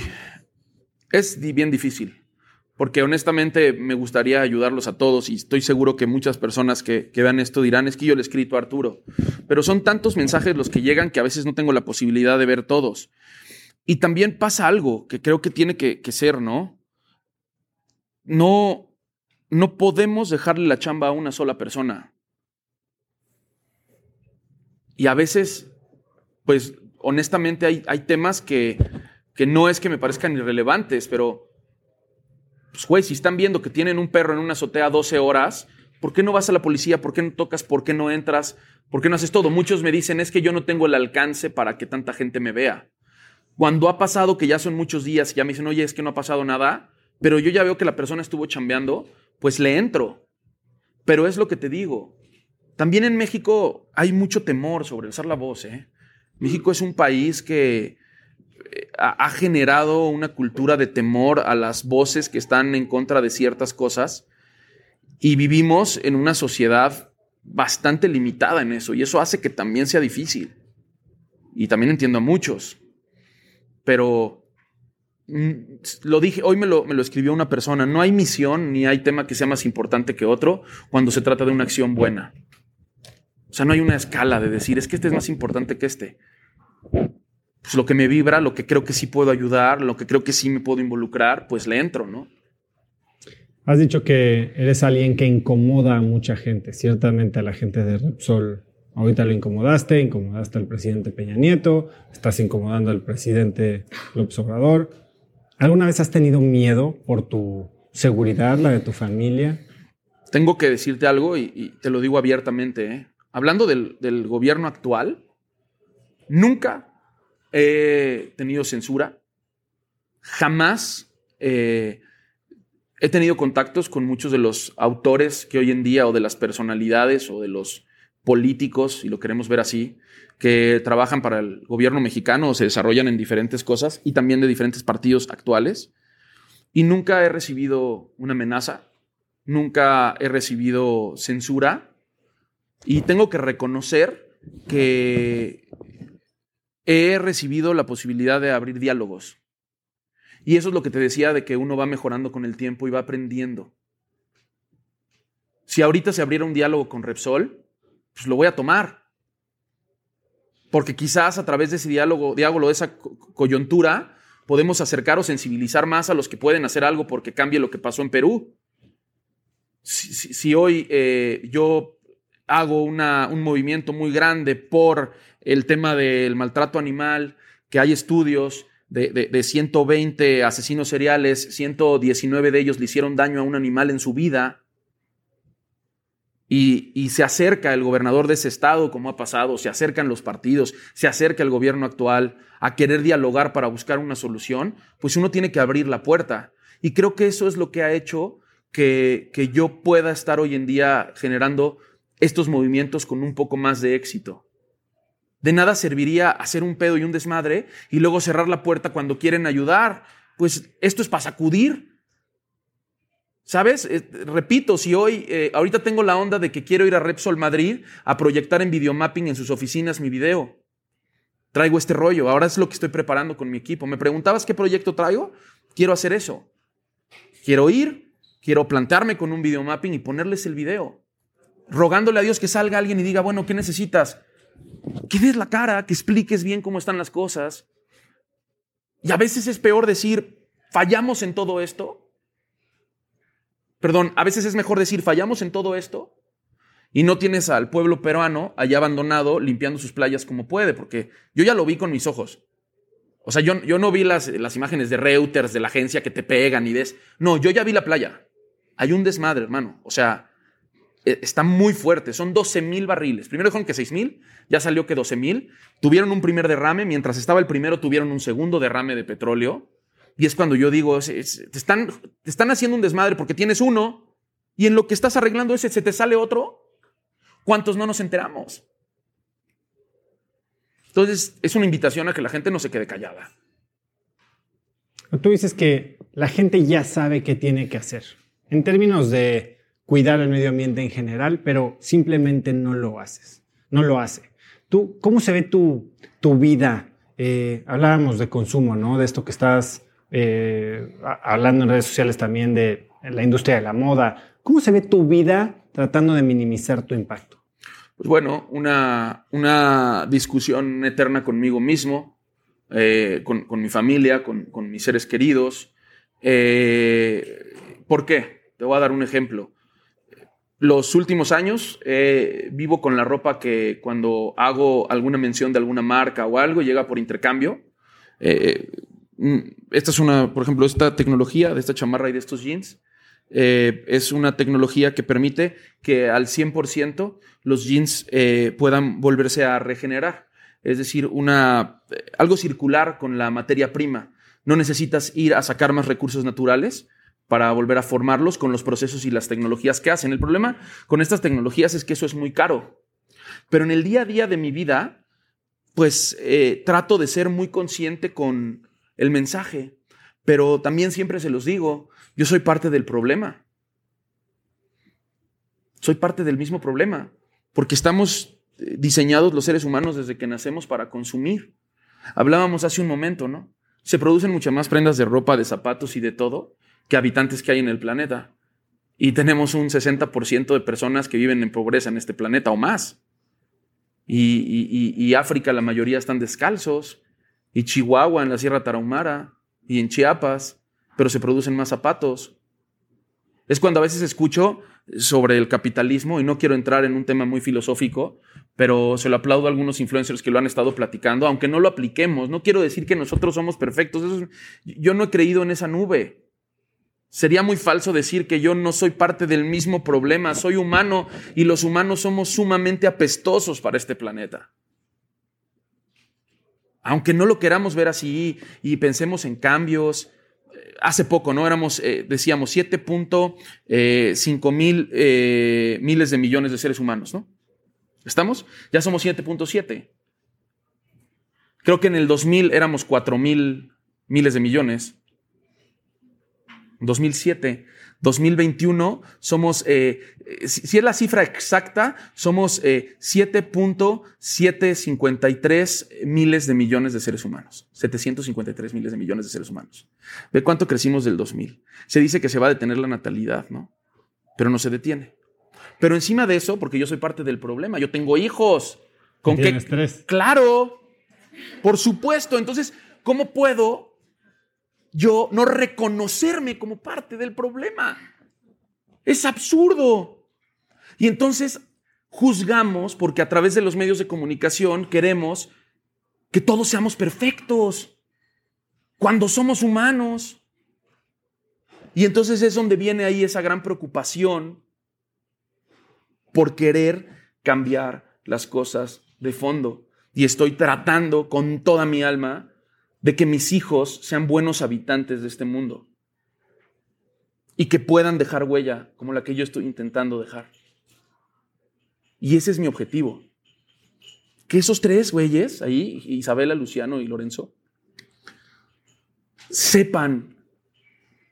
es bien difícil, porque honestamente me gustaría ayudarlos a todos y estoy seguro que muchas personas que, vean esto dirán, es que yo le he escrito a Arturo, pero son tantos mensajes los que llegan que a veces no tengo la posibilidad de ver todos. Y también pasa algo que creo que tiene que, que ser, ¿no? No, no podemos dejarle la chamba a una sola persona. Y a veces, pues honestamente hay, hay temas que, que no es que me parezcan irrelevantes, pero, pues güey, si están viendo que tienen un perro en una azotea 12 horas, ¿por qué no vas a la policía? ¿Por qué no tocas? ¿Por qué no entras? ¿Por qué no haces todo? Muchos me dicen, es que yo no tengo el alcance para que tanta gente me vea. Cuando ha pasado que ya son muchos días y ya me dicen, oye, es que no ha pasado nada, pero yo ya veo que la persona estuvo chambeando, pues le entro. Pero es lo que te digo, también en México hay mucho temor sobre alzar la voz. ¿eh? México es un país que eh, ha generado una cultura de temor a las voces que están en contra de ciertas cosas y vivimos en una sociedad bastante limitada en eso y eso hace que también sea difícil. Y también entiendo a muchos, pero mm, lo dije, hoy me lo, me lo escribió una persona, no hay misión ni hay tema que sea más importante que otro cuando se trata de una acción buena. O sea, no hay una escala de decir, es que este es más importante que este. Pues lo que me vibra, lo que creo que sí puedo ayudar, lo que creo que sí me puedo involucrar, pues le entro, ¿no? Has dicho que eres alguien que incomoda a mucha gente, ciertamente a la gente de Repsol. Ahorita lo incomodaste, incomodaste al presidente Peña Nieto, estás incomodando al presidente López Obrador. ¿Alguna vez has tenido miedo por tu seguridad, la de tu familia? Tengo que decirte algo y, y te lo digo abiertamente. ¿eh? Hablando del, del gobierno actual, nunca he tenido censura, jamás eh, he tenido contactos con muchos de los autores que hoy en día, o de las personalidades, o de los políticos, si lo queremos ver así, que trabajan para el gobierno mexicano o se desarrollan en diferentes cosas y también de diferentes partidos actuales. Y nunca he recibido una amenaza, nunca he recibido censura y tengo que reconocer que he recibido la posibilidad de abrir diálogos. Y eso es lo que te decía de que uno va mejorando con el tiempo y va aprendiendo. Si ahorita se abriera un diálogo con Repsol, pues lo voy a tomar. Porque quizás a través de ese diálogo, diálogo de esa coyuntura, podemos acercar o sensibilizar más a los que pueden hacer algo porque cambie lo que pasó en Perú. Si, hoy eh, yo hago una, un movimiento muy grande por el tema del maltrato animal, que hay estudios de, de, de, 120 asesinos seriales, 119 de ellos le hicieron daño a un animal en su vida, y, y, se acerca el gobernador de ese estado, como ha pasado, se acercan los partidos, se acerca el gobierno actual a querer dialogar para buscar una solución, pues uno tiene que abrir la puerta. Y creo que eso es lo que ha hecho que, que yo pueda estar hoy en día generando estos movimientos con un poco más de éxito. De nada serviría hacer un pedo y un desmadre y luego cerrar la puerta cuando quieren ayudar. Pues esto es para sacudir. ¿Sabes? Eh, repito, si hoy, eh, ahorita tengo la onda de que quiero ir a Repsol Madrid a proyectar en videomapping en sus oficinas mi video. Traigo este rollo, ahora es lo que estoy preparando con mi equipo. ¿Me preguntabas qué proyecto traigo? Quiero hacer eso. Quiero ir, quiero plantarme con un videomapping y ponerles el video. Rogándole a Dios que salga alguien y diga, bueno, ¿qué necesitas? Que des la cara, que expliques bien cómo están las cosas. Y a veces es peor decir, fallamos en todo esto, Perdón, a veces es mejor decir, fallamos en todo esto y no tienes al pueblo peruano allá abandonado limpiando sus playas como puede, porque yo ya lo vi con mis ojos. O sea, yo, yo no vi las, las imágenes de Reuters, de la agencia que te pegan y des. No, yo ya vi la playa. Hay un desmadre, hermano. O sea, está muy fuerte. Son 12 mil barriles. Primero dijeron que 6 mil, ya salió que 12 mil. Tuvieron un primer derrame, mientras estaba el primero tuvieron un segundo derrame de petróleo. Y es cuando yo digo, están, te están haciendo un desmadre porque tienes uno y en lo que estás arreglando ese se te sale otro. ¿Cuántos no nos enteramos? Entonces, es una invitación a que la gente no se quede callada. Tú dices que la gente ya sabe qué tiene que hacer en términos de cuidar el medio ambiente en general, pero simplemente no lo haces, no lo hace. ¿Tú, ¿Cómo se ve tu, tu vida? Eh, hablábamos de consumo, ¿no? De esto que estás eh, hablando en redes sociales también de la industria de la moda. ¿Cómo se ve tu vida tratando de minimizar tu impacto? Pues bueno, una, una discusión eterna conmigo mismo, eh, con, con, mi familia, con, con mis seres queridos. Eh, ¿Por qué? Te voy a dar un ejemplo. Los últimos años eh, vivo con la ropa que cuando hago alguna mención de alguna marca o algo llega por intercambio. Eh, esta es una, por ejemplo, esta tecnología de esta chamarra y de estos jeans. Eh, es una tecnología que permite que al 100% los jeans eh, puedan volverse a regenerar. Es decir, una, algo circular con la materia prima. No necesitas ir a sacar más recursos naturales para volver a formarlos con los procesos y las tecnologías que hacen. El problema con estas tecnologías es que eso es muy caro. Pero en el día a día de mi vida, pues eh, trato de ser muy consciente con el mensaje. Pero también siempre se los digo, yo soy parte del problema. Soy parte del mismo problema, porque estamos diseñados los seres humanos desde que nacemos para consumir. Hablábamos hace un momento, ¿no? se producen muchas más prendas de ropa, de zapatos y de todo que habitantes que hay en el planeta. Y tenemos un 60% de personas que viven en pobreza en este planeta o más. Y, y, África la mayoría están descalzos. Y Chihuahua en la Sierra Tarahumara. Y en Chiapas. Pero se producen más zapatos. Es cuando a veces escucho sobre el capitalismo, y no quiero entrar en un tema muy filosófico, pero se lo aplaudo a algunos influencers que lo han estado platicando, aunque no lo apliquemos. No quiero decir que nosotros somos perfectos. yo no he creído en esa nube. Sería muy falso decir que yo no soy parte del mismo problema. Soy humano y los humanos somos sumamente apestosos para este planeta. Aunque no lo queramos ver así y pensemos en cambios, eh, hace poco, ¿no? Éramos, eh, decíamos, 7.5 eh, mil miles de millones de seres humanos, ¿no? ¿Estamos? Ya somos 7.7. Creo que en el 2000 éramos 4 mil miles de millones. 2007. 2021 somos, eh, eh, si, es la cifra exacta, somos 7.753 eh, miles de millones de seres humanos. 753 miles de millones de seres humanos. Ve cuánto crecimos del 2000. Se dice que se va a detener la natalidad, ¿no? Pero no se detiene. Pero encima de eso, porque yo soy parte del problema, yo tengo hijos. ¿Con qué? Claro, por supuesto. Entonces, ¿cómo puedo yo no reconocerme como parte del problema. Es absurdo. Y entonces juzgamos porque a través de los medios de comunicación queremos que todos seamos perfectos cuando somos humanos. Y entonces es donde viene ahí esa gran preocupación por querer cambiar las cosas de fondo. Y estoy tratando con toda mi alma de que mis hijos sean buenos habitantes de este mundo y que puedan dejar huella como la que yo estoy intentando dejar. Y ese es mi objetivo. Que esos tres güeyes, ahí, Isabela, Luciano y Lorenzo, sepan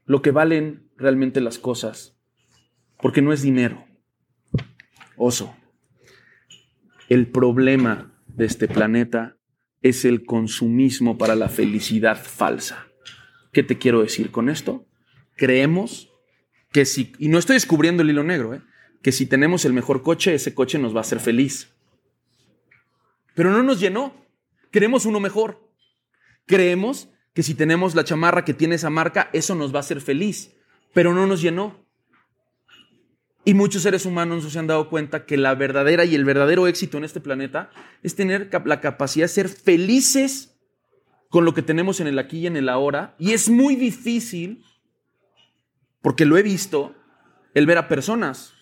lo que valen realmente las cosas, porque no es dinero. Oso, el problema de este planeta es el consumismo para la felicidad falsa. ¿Qué te quiero decir con esto? Creemos que si, y no estoy descubriendo el hilo negro, ¿eh? que si tenemos el mejor coche, ese coche nos va a hacer feliz. Pero no nos llenó. Queremos uno mejor. Creemos que si tenemos la chamarra que tiene esa marca, eso nos va a hacer feliz. Pero no nos llenó. Y muchos seres humanos no se han dado cuenta que la verdadera y el verdadero éxito en este planeta es tener la capacidad de ser felices con lo que tenemos en el aquí y en el ahora. Y es muy difícil, porque lo he visto, el ver a personas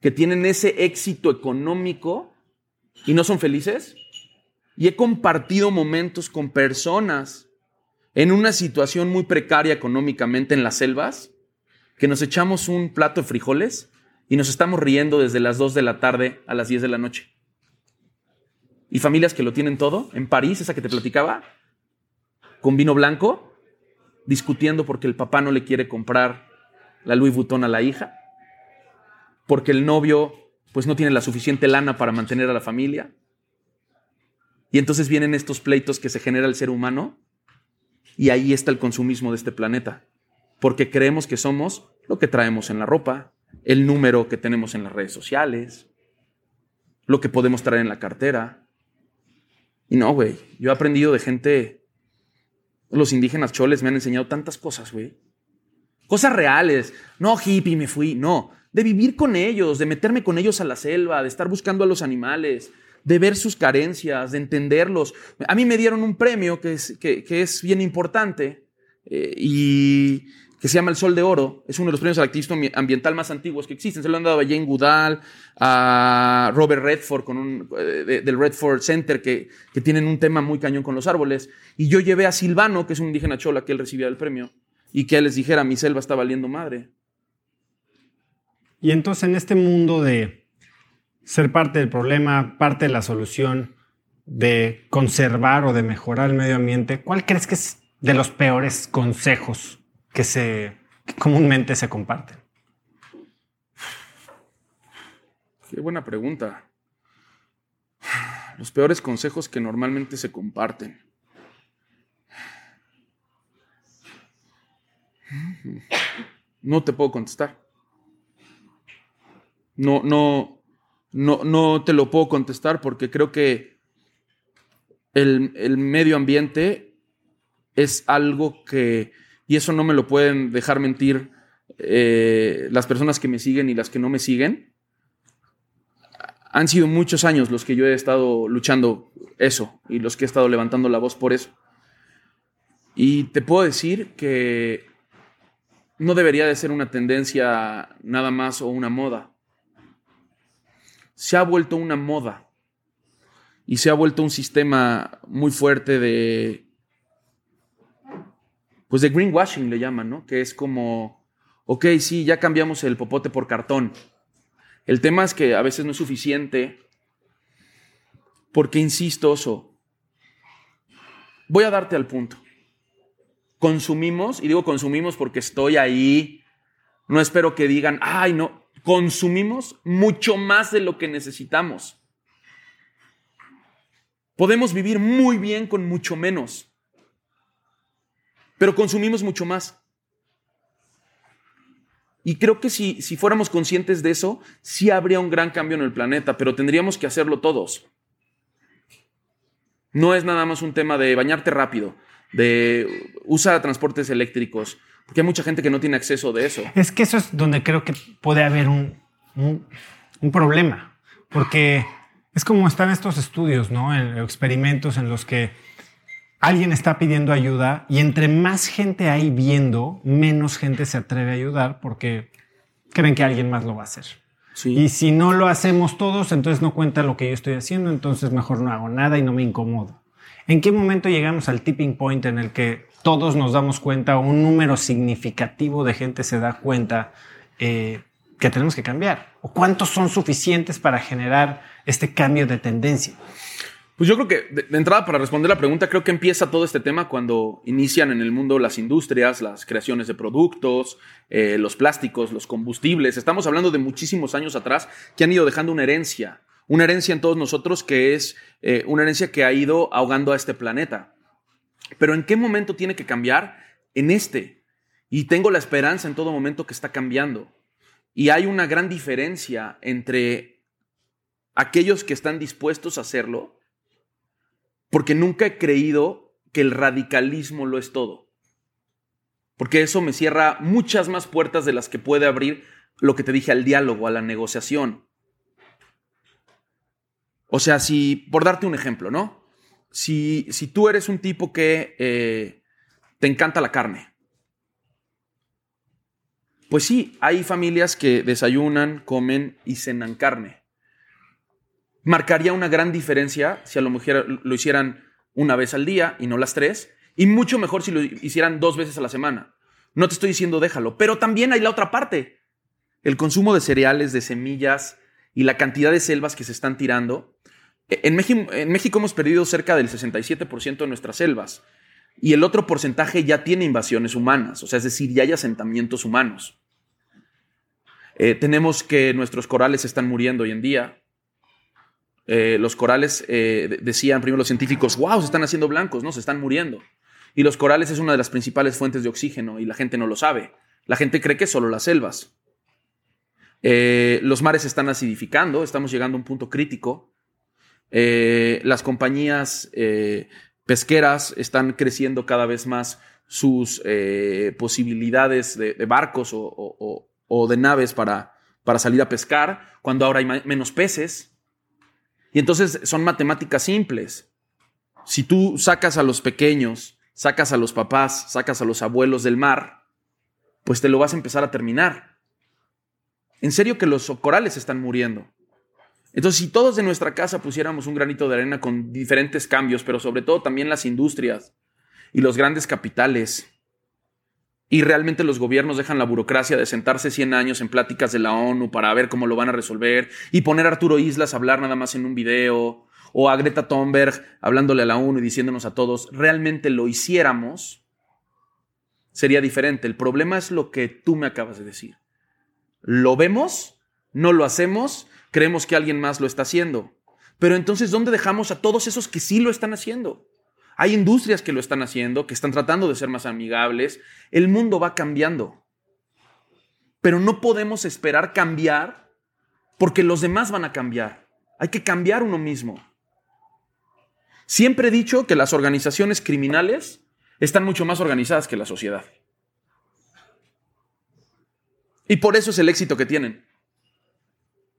que tienen ese éxito económico y no son felices. Y he compartido momentos con personas en una situación muy precaria económicamente en las selvas que nos echamos un plato de frijoles y nos estamos riendo desde las 2 de la tarde a las 10 de la noche. Y familias que lo tienen todo, en París, esa que te platicaba, con vino blanco, discutiendo porque el papá no le quiere comprar la Louis Vuitton a la hija, porque el novio pues no tiene la suficiente lana para mantener a la familia. Y entonces vienen estos pleitos que se genera el ser humano y ahí está el consumismo de este planeta porque creemos que somos lo que traemos en la ropa, el número que tenemos en las redes sociales, lo que podemos traer en la cartera. Y no, güey, yo he aprendido de gente, los indígenas choles me han enseñado tantas cosas, güey. Cosas reales. No, hippie, me fui. No, de vivir con ellos, de meterme con ellos a la selva, de estar buscando a los animales, de ver sus carencias, de entenderlos. A mí me dieron un premio que es, que, es bien importante eh, y que se llama El Sol de Oro. Es uno de los premios al activismo ambiental más antiguos que existen. Se lo han dado a Jane Goodall, a Robert Redford con un, eh, del Redford Center, que, que, tienen un tema muy cañón con los árboles. Y yo llevé a Silvano, que es un indígena chola, que él recibía el premio, y que él les dijera, mi selva está valiendo madre. Y entonces en este mundo de ser parte del problema, parte de la solución, de conservar o de mejorar el medio ambiente, ¿cuál crees que es de los peores consejos que, se, comúnmente se comparten? Qué buena pregunta. Los peores consejos que normalmente se comparten. No te puedo contestar. No, no, no, no te lo puedo contestar porque creo que el, el medio ambiente es algo que, y eso no me lo pueden dejar mentir eh, las personas que me siguen y las que no me siguen, han sido muchos años los que yo he estado luchando eso y los que he estado levantando la voz por eso. Y te puedo decir que no debería de ser una tendencia nada más o una moda. Se ha vuelto una moda y se ha vuelto un sistema muy fuerte de, pues de greenwashing le llaman, ¿no? Que es como, ok, sí, ya cambiamos el popote por cartón. El tema es que a veces no es suficiente porque, insisto, oso, voy a darte al punto. Consumimos, y digo consumimos porque estoy ahí, no espero que digan, ay, no, consumimos mucho más de lo que necesitamos. Podemos vivir muy bien con mucho menos pero consumimos mucho más. Y creo que si, si fuéramos conscientes de eso, sí habría un gran cambio en el planeta, pero tendríamos que hacerlo todos. No es nada más un tema de bañarte rápido, de usar transportes eléctricos, porque hay mucha gente que no tiene acceso de eso. Es que eso es donde creo que puede haber un, un, un problema, porque es como están estos estudios, ¿no? En experimentos en los que alguien está pidiendo ayuda y entre más gente hay viendo, menos gente se atreve a ayudar porque creen que alguien más lo va a hacer. Y si no lo hacemos todos, entonces no cuenta lo que yo estoy haciendo, entonces mejor no hago nada y no me incomodo. ¿En qué momento llegamos al tipping point en el que todos nos damos cuenta o un número significativo de gente se da cuenta eh, que tenemos que cambiar? ¿O cuántos son suficientes para generar este cambio de tendencia? Pues yo creo que de, entrada para responder la pregunta, creo que empieza todo este tema cuando inician en el mundo las industrias, las creaciones de productos, eh, los plásticos, los combustibles. Estamos hablando de muchísimos años atrás que han ido dejando una herencia, una herencia en todos nosotros que es eh, una herencia que ha ido ahogando a este planeta. Pero ¿en qué momento tiene que cambiar? En este. Y tengo la esperanza en todo momento que está cambiando. Y hay una gran diferencia entre aquellos que están dispuestos a hacerlo porque nunca he creído que el radicalismo lo es todo. Porque eso me cierra muchas más puertas de las que puede abrir lo que te dije al diálogo, a la negociación. O sea, si, por darte un ejemplo, ¿no? Si, si tú eres un tipo que eh, te encanta la carne, pues sí, hay familias que desayunan, comen y cenan carne marcaría una gran diferencia si a lo mejor lo hicieran una vez al día y no las tres, y mucho mejor si lo hicieran dos veces a la semana. No te estoy diciendo déjalo, pero también hay la otra parte. El consumo de cereales, de semillas y la cantidad de selvas que se están tirando. E, en México, hemos perdido cerca del 67% de nuestras selvas y el otro porcentaje ya tiene invasiones humanas, o sea, es decir, ya hay asentamientos humanos. Eh, tenemos que nuestros corales están muriendo hoy en día, eh, los corales, eh, decían primero los científicos, wow, se están haciendo blancos, no, se están muriendo. Y los corales es una de las principales fuentes de oxígeno y la gente no lo sabe. La gente cree que solo las selvas. Eh, los mares se están acidificando, estamos llegando a un punto crítico. las compañías pesqueras están creciendo cada vez más sus posibilidades de, barcos o, de naves para, para salir a pescar, cuando ahora hay menos peces. Y entonces son matemáticas simples. Si tú sacas a los pequeños, sacas a los papás, sacas a los abuelos del mar, pues te lo vas a empezar a terminar. En serio que los corales están muriendo. Entonces, si todos de nuestra casa pusiéramos un granito de arena con diferentes cambios, pero sobre todo también las industrias y los grandes capitales, y realmente los gobiernos dejan la burocracia de sentarse 100 años en pláticas de la ONU para ver cómo lo van a resolver y poner a Arturo Islas a hablar nada más en un video o a Greta Thunberg hablándole a la ONU y diciéndonos a todos, realmente lo hiciéramos, sería diferente. El problema es lo que tú me acabas de decir. Lo vemos, no lo hacemos, creemos que alguien más lo está haciendo. Pero entonces, ¿dónde dejamos a todos esos que sí lo están haciendo? Hay industrias que lo están haciendo, que están tratando de ser más amigables. El mundo va cambiando. Pero no podemos esperar cambiar porque los demás van a cambiar. Hay que cambiar uno mismo. Siempre he dicho que las organizaciones criminales están mucho más organizadas que la sociedad. Y por eso es el éxito que tienen.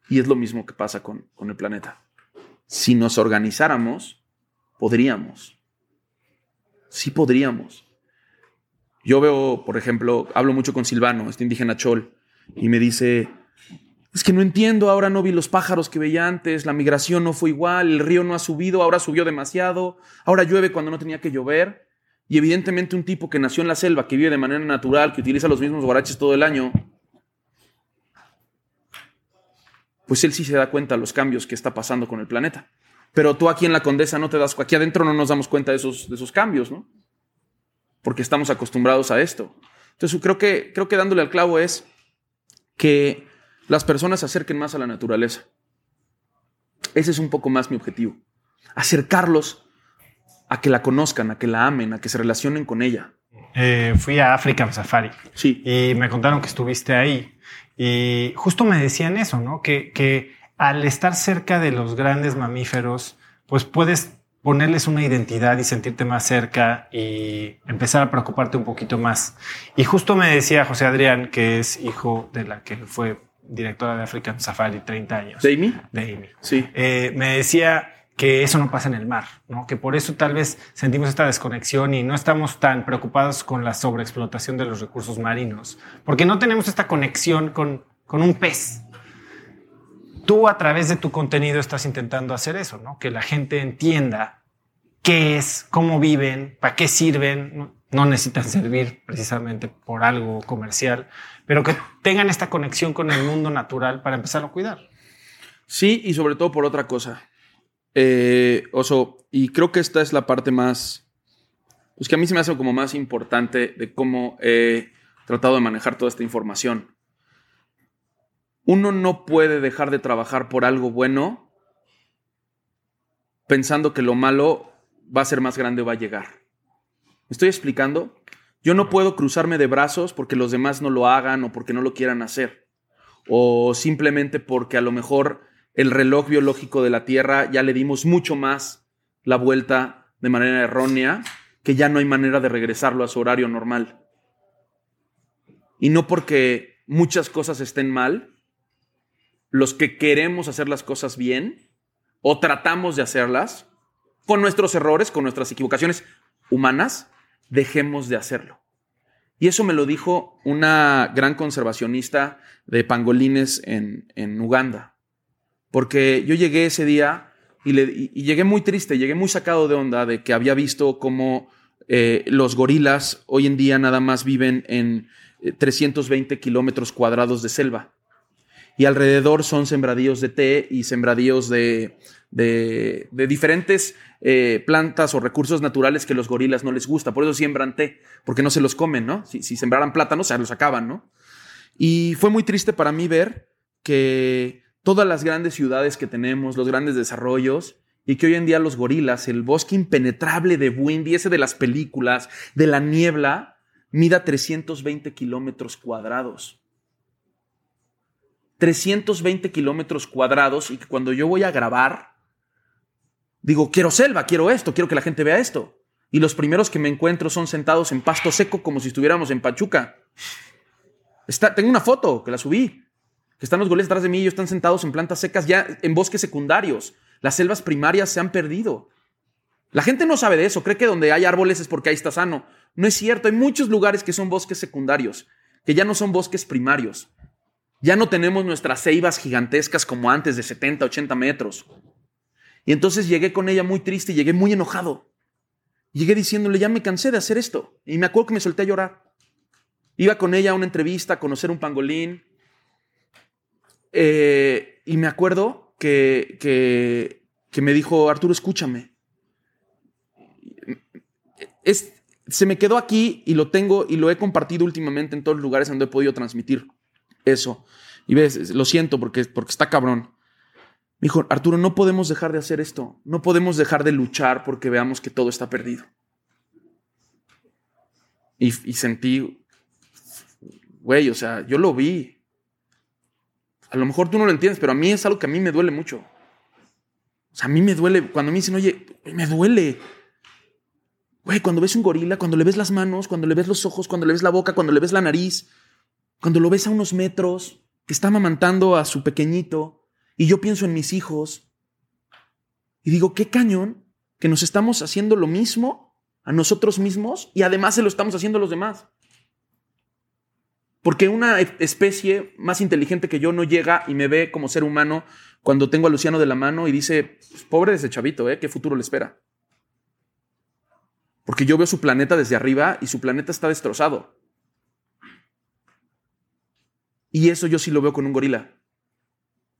Y es lo mismo que pasa con, con el planeta. Si nos organizáramos, podríamos. Sí podríamos. Yo veo, por ejemplo, hablo mucho con Silvano, este indígena chol, y me dice, es que no entiendo, ahora no vi los pájaros que veía antes, la migración no fue igual, el río no ha subido, ahora subió demasiado, ahora llueve cuando no tenía que llover. Y evidentemente un tipo que nació en la selva, que vive de manera natural, que utiliza los mismos guaraches todo el año, pues él sí se da cuenta de los cambios que está pasando con el planeta. Pero tú aquí en la Condesa no te das, aquí adentro no nos damos cuenta de esos, de esos cambios, ¿no? Porque estamos acostumbrados a esto. Entonces creo que, creo que dándole al clavo es que las personas se acerquen más a la naturaleza. Ese es un poco más mi objetivo. Acercarlos a que la conozcan, a que la amen, a que se relacionen con ella. Eh, fui a African Safari. Sí. Y me contaron que estuviste ahí. Y justo me decían eso, ¿no? Que, que al estar cerca de los grandes mamíferos, pues puedes ponerles una identidad y sentirte más cerca y empezar a preocuparte un poquito más. Y justo me decía José Adrián, que es hijo de la que fue directora de African Safari 30 años. ¿De Amy? De Amy. Sí. Eh, me decía que eso no pasa en el mar, ¿no? que por eso tal vez sentimos esta desconexión y no estamos tan preocupados con la sobreexplotación de los recursos marinos, porque no tenemos esta conexión con, con un pez. Tú a través de tu contenido estás intentando hacer eso, ¿no? que la gente entienda qué es, cómo viven, para qué sirven, no, necesitan servir precisamente por algo comercial, pero que tengan esta conexión con el mundo natural para empezar a cuidar. Sí, y sobre todo por otra cosa. Eh, Oso, y creo que esta es la parte más, pues que a mí se me hace como más importante de cómo he tratado de manejar toda esta información. Uno no puede dejar de trabajar por algo bueno pensando que lo malo va a ser más grande o va a llegar. ¿Me estoy explicando? Yo no puedo cruzarme de brazos porque los demás no lo hagan o porque no lo quieran hacer. O simplemente porque a lo mejor el reloj biológico de la Tierra ya le dimos mucho más la vuelta de manera errónea que ya no hay manera de regresarlo a su horario normal. Y no porque muchas cosas estén mal, los que queremos hacer las cosas bien o tratamos de hacerlas, con nuestros errores, con nuestras equivocaciones humanas, dejemos de hacerlo. Y eso me lo dijo una gran conservacionista de pangolines en, en Uganda. Porque yo llegué ese día y, le, y, llegué muy triste, llegué muy sacado de onda de que había visto cómo eh, los gorilas hoy en día nada más viven en 320 kilómetros cuadrados de selva. Y alrededor son sembradíos de té y sembradíos de, de, diferentes eh, plantas o recursos naturales que los gorilas no les gusta. Por eso siembran té, porque no se los comen, ¿no? Si, si sembraran plátanos, se los acaban, ¿no? Y fue muy triste para mí ver que todas las grandes ciudades que tenemos, los grandes desarrollos, y que hoy en día los gorilas, el bosque impenetrable de Windy, ese de las películas, de la niebla, mida 320 kilómetros cuadrados. 320 kilómetros cuadrados y que cuando yo voy a grabar, digo, quiero selva, quiero esto, quiero que la gente vea esto. Y los primeros que me encuentro son sentados en pasto seco como si estuviéramos en Pachuca. Está, tengo una foto que la subí, que están los goles detrás de mí y ellos están sentados en plantas secas ya en bosques secundarios. Las selvas primarias se han perdido. La gente no sabe de eso, cree que donde hay árboles es porque ahí está sano. No es cierto, hay muchos lugares que son bosques secundarios, que ya no son bosques primarios. Ya no tenemos nuestras ceibas gigantescas como antes de 70, 80 metros. Y entonces llegué con ella muy triste llegué muy enojado. Llegué diciéndole, ya me cansé de hacer esto. Y me acuerdo que me solté a llorar. Iba con ella a una entrevista, a conocer un pangolín. Eh, y me acuerdo que, que, que, me dijo, Arturo, escúchame. Es, se me quedó aquí y lo tengo y lo he compartido últimamente en todos los lugares donde he podido transmitir eso. Y ves, lo siento porque, porque está cabrón. Me dijo, Arturo, no podemos dejar de hacer esto. No podemos dejar de luchar porque veamos que todo está perdido. Y, y sentí, güey, o sea, yo lo vi. A lo mejor tú no lo entiendes, pero a mí es algo que a mí me duele mucho. O sea, a mí me duele cuando me dicen, oye, me duele. Güey, cuando ves un gorila, cuando le ves las manos, cuando le ves los ojos, cuando le ves la boca, cuando le ves la nariz, cuando lo ves a unos metros, que está amamantando a su pequeñito, y yo pienso en mis hijos, y digo, qué cañón que nos estamos haciendo lo mismo a nosotros mismos y además se lo estamos haciendo a los demás. Porque una especie más inteligente que yo no llega y me ve como ser humano cuando tengo a Luciano de la mano y dice, pues, pobre ese chavito, ¿eh? ¿qué futuro le espera? Porque yo veo su planeta desde arriba y su planeta está destrozado. Y eso yo sí lo veo con un gorila.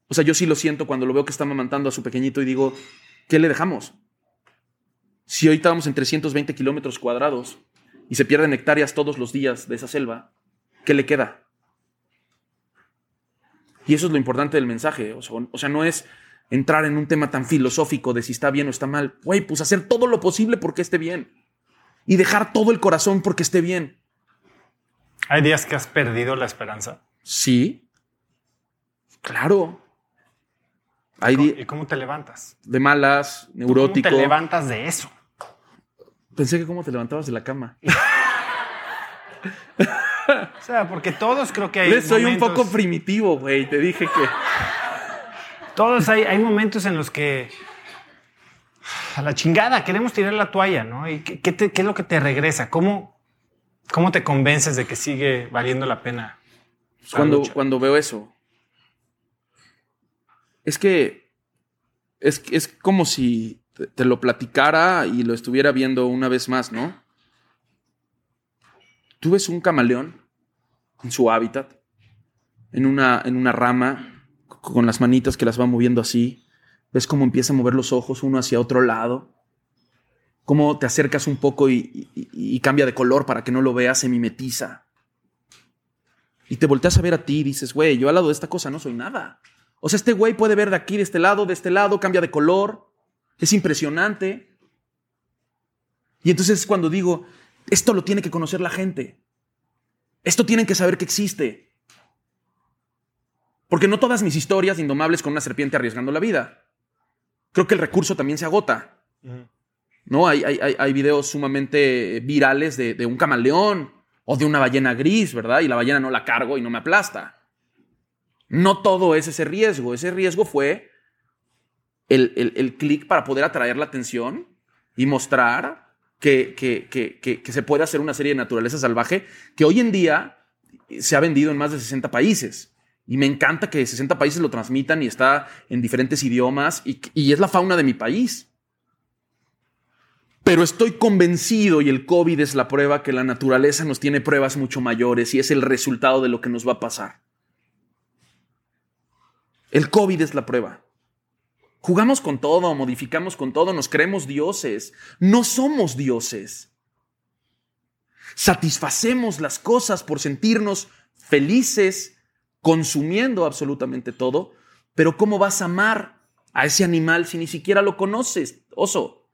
O sea, yo sí lo siento cuando lo veo que está amamantando a su pequeñito y digo, ¿qué le dejamos? Si hoy estábamos en 320 kilómetros cuadrados y se pierden hectáreas todos los días de esa selva, ¿qué le queda? Y eso es lo importante del mensaje. O sea, no es entrar en un tema tan filosófico de si está bien o está mal. Güey, pues hacer todo lo posible porque esté bien. Y dejar todo el corazón porque esté bien. ¿Hay días que has perdido la esperanza? Sí. Claro. ¿Y cómo te levantas? De malas, neurótico. ¿Cómo te levantas de eso? Pensé que cómo te levantabas de la cama. [laughs] o sea, porque todos creo que hay. Soy un poco primitivo, güey. Te dije que. Todos hay, hay momentos en los que. A la chingada, queremos tirar la toalla, ¿no? ¿Y qué, qué es lo que te regresa? ¿Cómo, ¿Cómo te convences de que sigue valiendo la pena? Cuando, cuando veo eso, es que es, es como si te lo platicara y lo estuviera viendo una vez más, ¿no? Tú ves un camaleón en su hábitat, en una, en una rama, con las manitas que las va moviendo así. Ves cómo empieza a mover los ojos uno hacia otro lado. Cómo te acercas un poco y, y cambia de color para que no lo veas, se mimetiza. Y te volteas a ver a ti y dices, güey, yo al lado de esta cosa no soy nada. O sea, este güey puede ver de aquí, de este lado, de este lado, cambia de color. Es impresionante. Y entonces es cuando digo, esto lo tiene que conocer la gente. Esto tienen que saber que existe. Porque no todas mis historias indomables con una serpiente arriesgando la vida. Creo que el recurso también se agota. ¿No? Hay, hay, hay, videos sumamente virales de, de un camaleón o de una ballena gris, ¿verdad? Y la ballena no la cargo y no me aplasta. No todo es ese riesgo. Ese riesgo fue el, el, clic para poder atraer la atención y mostrar que, que, que, se puede hacer una serie de naturaleza salvaje que hoy en día se ha vendido en más de 60 países. Y me encanta que 60 países lo transmitan y está en diferentes idiomas y, y es la fauna de mi país. Pero estoy convencido, y el COVID es la prueba, que la naturaleza nos tiene pruebas mucho mayores y es el resultado de lo que nos va a pasar. El COVID es la prueba. Jugamos con todo, modificamos con todo, nos creemos dioses. No somos dioses. Satisfacemos las cosas por sentirnos felices, consumiendo absolutamente todo, pero ¿cómo vas a amar a ese animal si ni siquiera lo conoces, oso?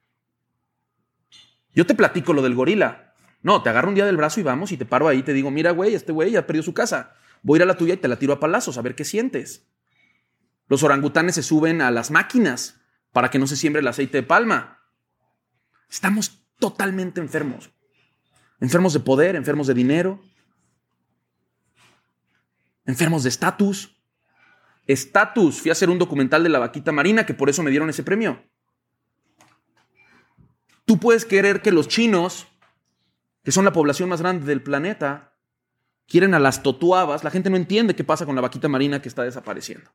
Yo te platico lo del gorila. No, te agarro un día del brazo y vamos y te paro ahí y te digo, mira, güey, este güey ya perdió su casa. Voy a ir a la tuya y te la tiro a palazos a ver qué sientes. Los orangutanes se suben a las máquinas para que no se siembre el aceite de palma. Estamos totalmente enfermos. Enfermos de poder, enfermos de dinero, enfermos de estatus. Estatus. Fui a hacer un documental de la vaquita marina que por eso me dieron ese premio. Tú puedes querer que los chinos, que son la población más grande del planeta, quieren a las totuabas. La gente no entiende qué pasa con la vaquita marina que está desapareciendo.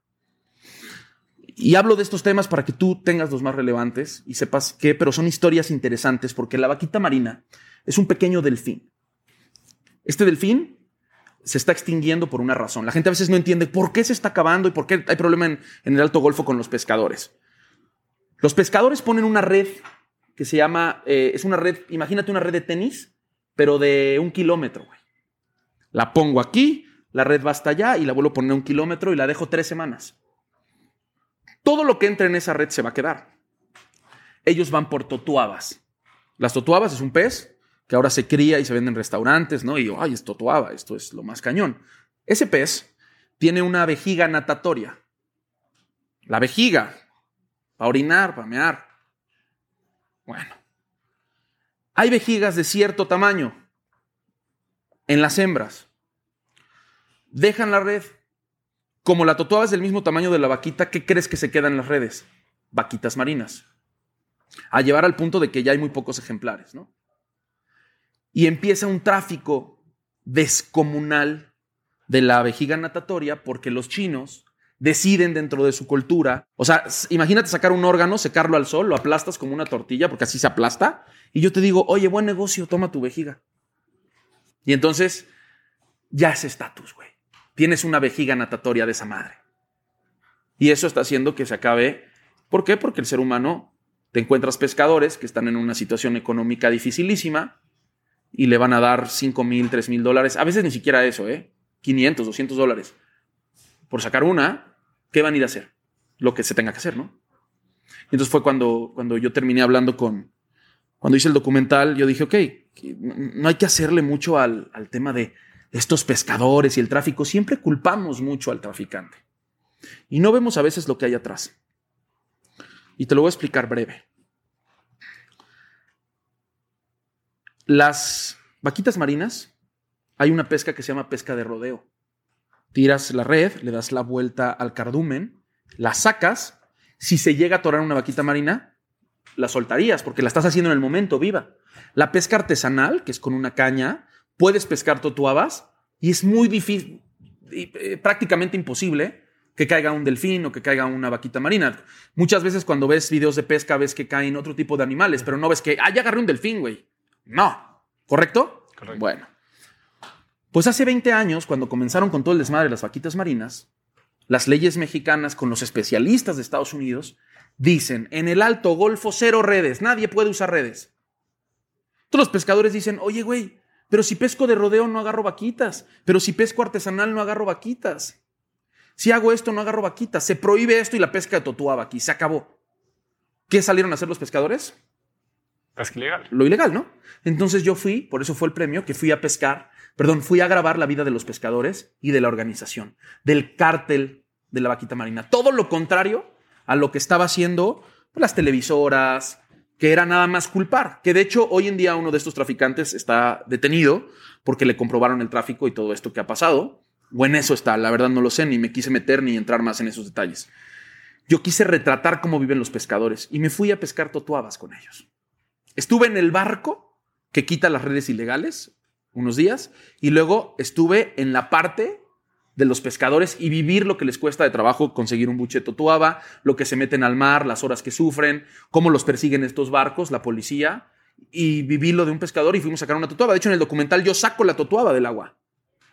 Y hablo de estos temas para que tú tengas los más relevantes y sepas que, pero son historias interesantes porque la vaquita marina es un pequeño delfín. Este delfín se está extinguiendo por una razón. La gente a veces no entiende por qué se está acabando y por qué hay problema en, el Alto Golfo con los pescadores. Los pescadores ponen una red que se llama, eh, es una red, imagínate una red de tenis, pero de un kilómetro. La pongo aquí, la red va hasta allá y la vuelvo a poner un kilómetro y la dejo tres semanas. todo lo que entre en esa red se va a quedar. Ellos van por totuabas. Las totuabas es un pez que ahora se cría y se vende en restaurantes, ¿no? Y yo, ay, es totuaba, esto es lo más cañón. Ese pez tiene una vejiga natatoria. La vejiga, para orinar, para mear. Bueno, hay vejigas de cierto tamaño en las hembras. Dejan la red. Como la totuaba es del mismo tamaño de la vaquita, ¿qué crees que se quedan en las redes? Vaquitas marinas. A llevar al punto de que ya hay muy pocos ejemplares, ¿no? Y empieza un tráfico descomunal de la vejiga natatoria porque los chinos deciden dentro de su cultura. O sea, imagínate sacar un órgano, secarlo al sol, lo aplastas como una tortilla, porque así se aplasta, y yo te digo, oye, buen negocio, toma tu vejiga. Y entonces, ya es estatus, güey. Tienes una vejiga natatoria de esa madre. Y eso está haciendo que se acabe. ¿Por qué? Porque el ser humano, te encuentras pescadores que están en una situación económica dificilísima y le van a dar 5 mil, 3 mil dólares. A veces ni siquiera eso, ¿eh? 500, 200 dólares por sacar una, ¿qué van a ir a hacer? Lo que se tenga que hacer, ¿no? Entonces fue cuando, cuando yo terminé hablando con, cuando hice el documental, yo dije, ok, no hay que hacerle mucho al, al tema de estos pescadores y el tráfico. Siempre culpamos mucho al traficante. Y no vemos a veces lo que hay atrás. Y te lo voy a explicar breve. Las vaquitas marinas, hay una pesca que se llama pesca de rodeo tiras la red, le das la vuelta al cardumen, la sacas. Si se llega a atorar una vaquita marina, la soltarías porque la estás haciendo en el momento viva. La pesca artesanal, que es con una caña, puedes pescar totuabas y es muy difícil, eh, prácticamente imposible que caiga un delfín o que caiga una vaquita marina. Muchas veces cuando ves videos de pesca ves que caen otro tipo de animales, pero no ves que, ah, ya agarré un delfín, güey. No. ¿Correcto? Correcto. Bueno. Pues hace 20 años, cuando comenzaron con todo el desmadre de las vaquitas marinas, las leyes mexicanas con los especialistas de Estados Unidos dicen, en el Alto Golfo cero redes, nadie puede usar redes. Todos los pescadores dicen, oye, güey, pero si pesco de rodeo no agarro vaquitas, pero si pesco artesanal no agarro vaquitas. Si hago esto no agarro vaquitas, se prohíbe esto y la pesca de totuaba aquí, se acabó. ¿Qué salieron a hacer los pescadores? Pesca ilegal. Lo ilegal, ¿no? Entonces yo fui, por eso fue el premio, que fui a pescar perdón, fui a grabar la vida de los pescadores y de la organización, del cártel de la vaquita marina. Todo lo contrario a lo que estaba haciendo las televisoras, que era nada más culpar. Que de hecho hoy en día uno de estos traficantes está detenido porque le comprobaron el tráfico y todo esto que ha pasado. O en eso está, la verdad no lo sé, ni me quise meter ni entrar más en esos detalles. Yo quise retratar cómo viven los pescadores y me fui a pescar totuabas con ellos. Estuve en el barco que quita las redes ilegales, unos días y luego estuve en la parte de los pescadores y vivir lo que les cuesta de trabajo conseguir un buche totuaba, lo que se meten al mar, las horas que sufren, cómo los persiguen estos barcos, la policía, y viví lo de un pescador y fuimos a sacar una totuaba. De hecho, en el documental yo saco la totuaba del agua.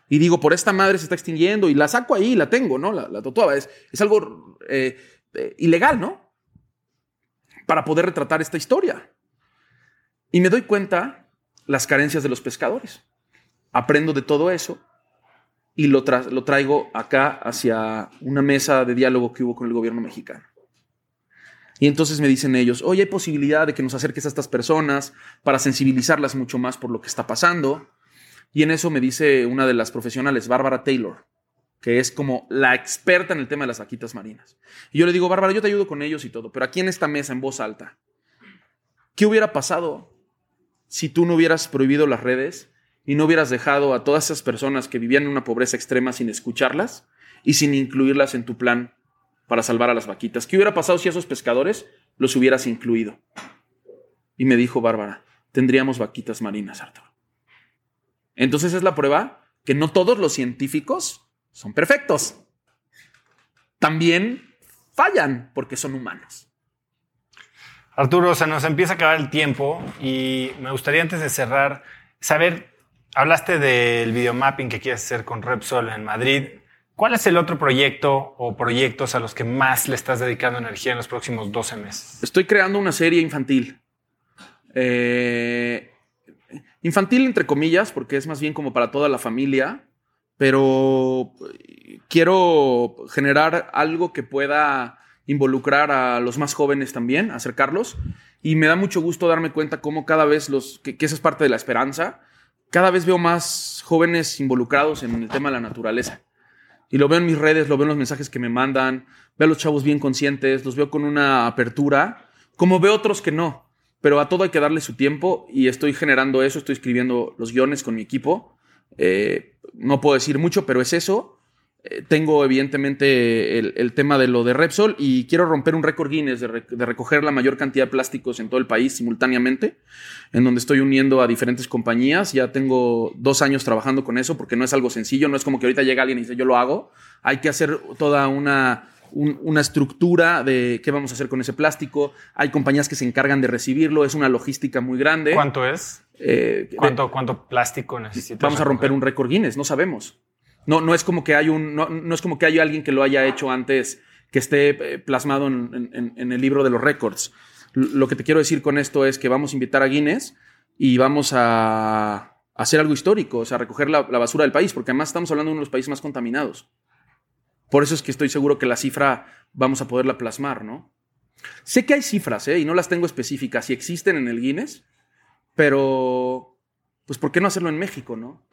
Y digo, por esta madre se está extinguiendo y la saco ahí y la tengo, ¿no? La, la totuaba es, es algo eh, eh, ilegal, ¿no? Para poder retratar esta historia. Y me doy cuenta las carencias de los pescadores aprendo de todo eso y lo, lo traigo acá hacia una mesa de diálogo que hubo con el gobierno mexicano. Y entonces me dicen ellos, oye, hay posibilidad de que nos acerques a estas personas para sensibilizarlas mucho más por lo que está pasando. Y en eso me dice una de las profesionales, Bárbara Taylor, que es como la experta en el tema de las vaquitas marinas. Y yo le digo, Bárbara, yo te ayudo con ellos y todo, pero aquí en esta mesa, en voz alta, ¿qué hubiera pasado si tú no hubieras prohibido las redes y no hubieras dejado a todas esas personas que vivían en una pobreza extrema sin escucharlas y sin incluirlas en tu plan para salvar a las vaquitas? ¿Qué hubiera pasado si a esos pescadores los hubieras incluido? Y me dijo Bárbara, tendríamos vaquitas marinas, Arturo. Entonces es la prueba que no todos los científicos son perfectos. También fallan porque son humanos. Arturo, se nos empieza a acabar el tiempo y me gustaría antes de cerrar saber Hablaste del videomapping que quieres hacer con Repsol en Madrid. ¿Cuál es el otro proyecto o proyectos a los que más le estás dedicando energía en los próximos 12 meses? Estoy creando una serie infantil. Eh, infantil entre comillas, porque es más bien como para toda la familia, pero quiero generar algo que pueda involucrar a los más jóvenes también, acercarlos. Y me da mucho gusto darme cuenta cómo cada vez los, que, que esa es parte de la esperanza, cada vez veo más jóvenes involucrados en el tema de la naturaleza. Y lo veo en mis redes, lo veo en los mensajes que me mandan, veo a los chavos bien conscientes, los veo con una apertura, como veo otros que no. Pero a todo hay que darle su tiempo y estoy generando eso, estoy escribiendo los guiones con mi equipo. Eh, no puedo decir mucho, pero es eso. Eh, tengo evidentemente el, el, tema de lo de Repsol y quiero romper un récord Guinness de, re, de, recoger la mayor cantidad de plásticos en todo el país simultáneamente, en donde estoy uniendo a diferentes compañías. Ya tengo dos años trabajando con eso porque no es algo sencillo, no es como que ahorita llega alguien y dice yo lo hago. Hay que hacer toda una, un, una estructura de qué vamos a hacer con ese plástico. Hay compañías que se encargan de recibirlo, es una logística muy grande. ¿Cuánto es? Eh, ¿Cuánto, ¿Cuánto plástico necesitas? Vamos a romper un récord Guinness, no sabemos. No, no es como que hay un, no, no, es como que alguien que lo haya hecho antes que esté eh, plasmado en, en, en, el libro de los récords. Lo que te quiero decir con esto es que vamos a invitar a Guinness y vamos a hacer algo histórico, o sea, recoger la, la, basura del país, porque además estamos hablando de uno de los países más contaminados. Por eso es que estoy seguro que la cifra vamos a poderla plasmar, ¿no? Sé que hay cifras, ¿eh? Y no las tengo específicas, y existen en el Guinness, pero, pues, ¿por qué no hacerlo en México, no?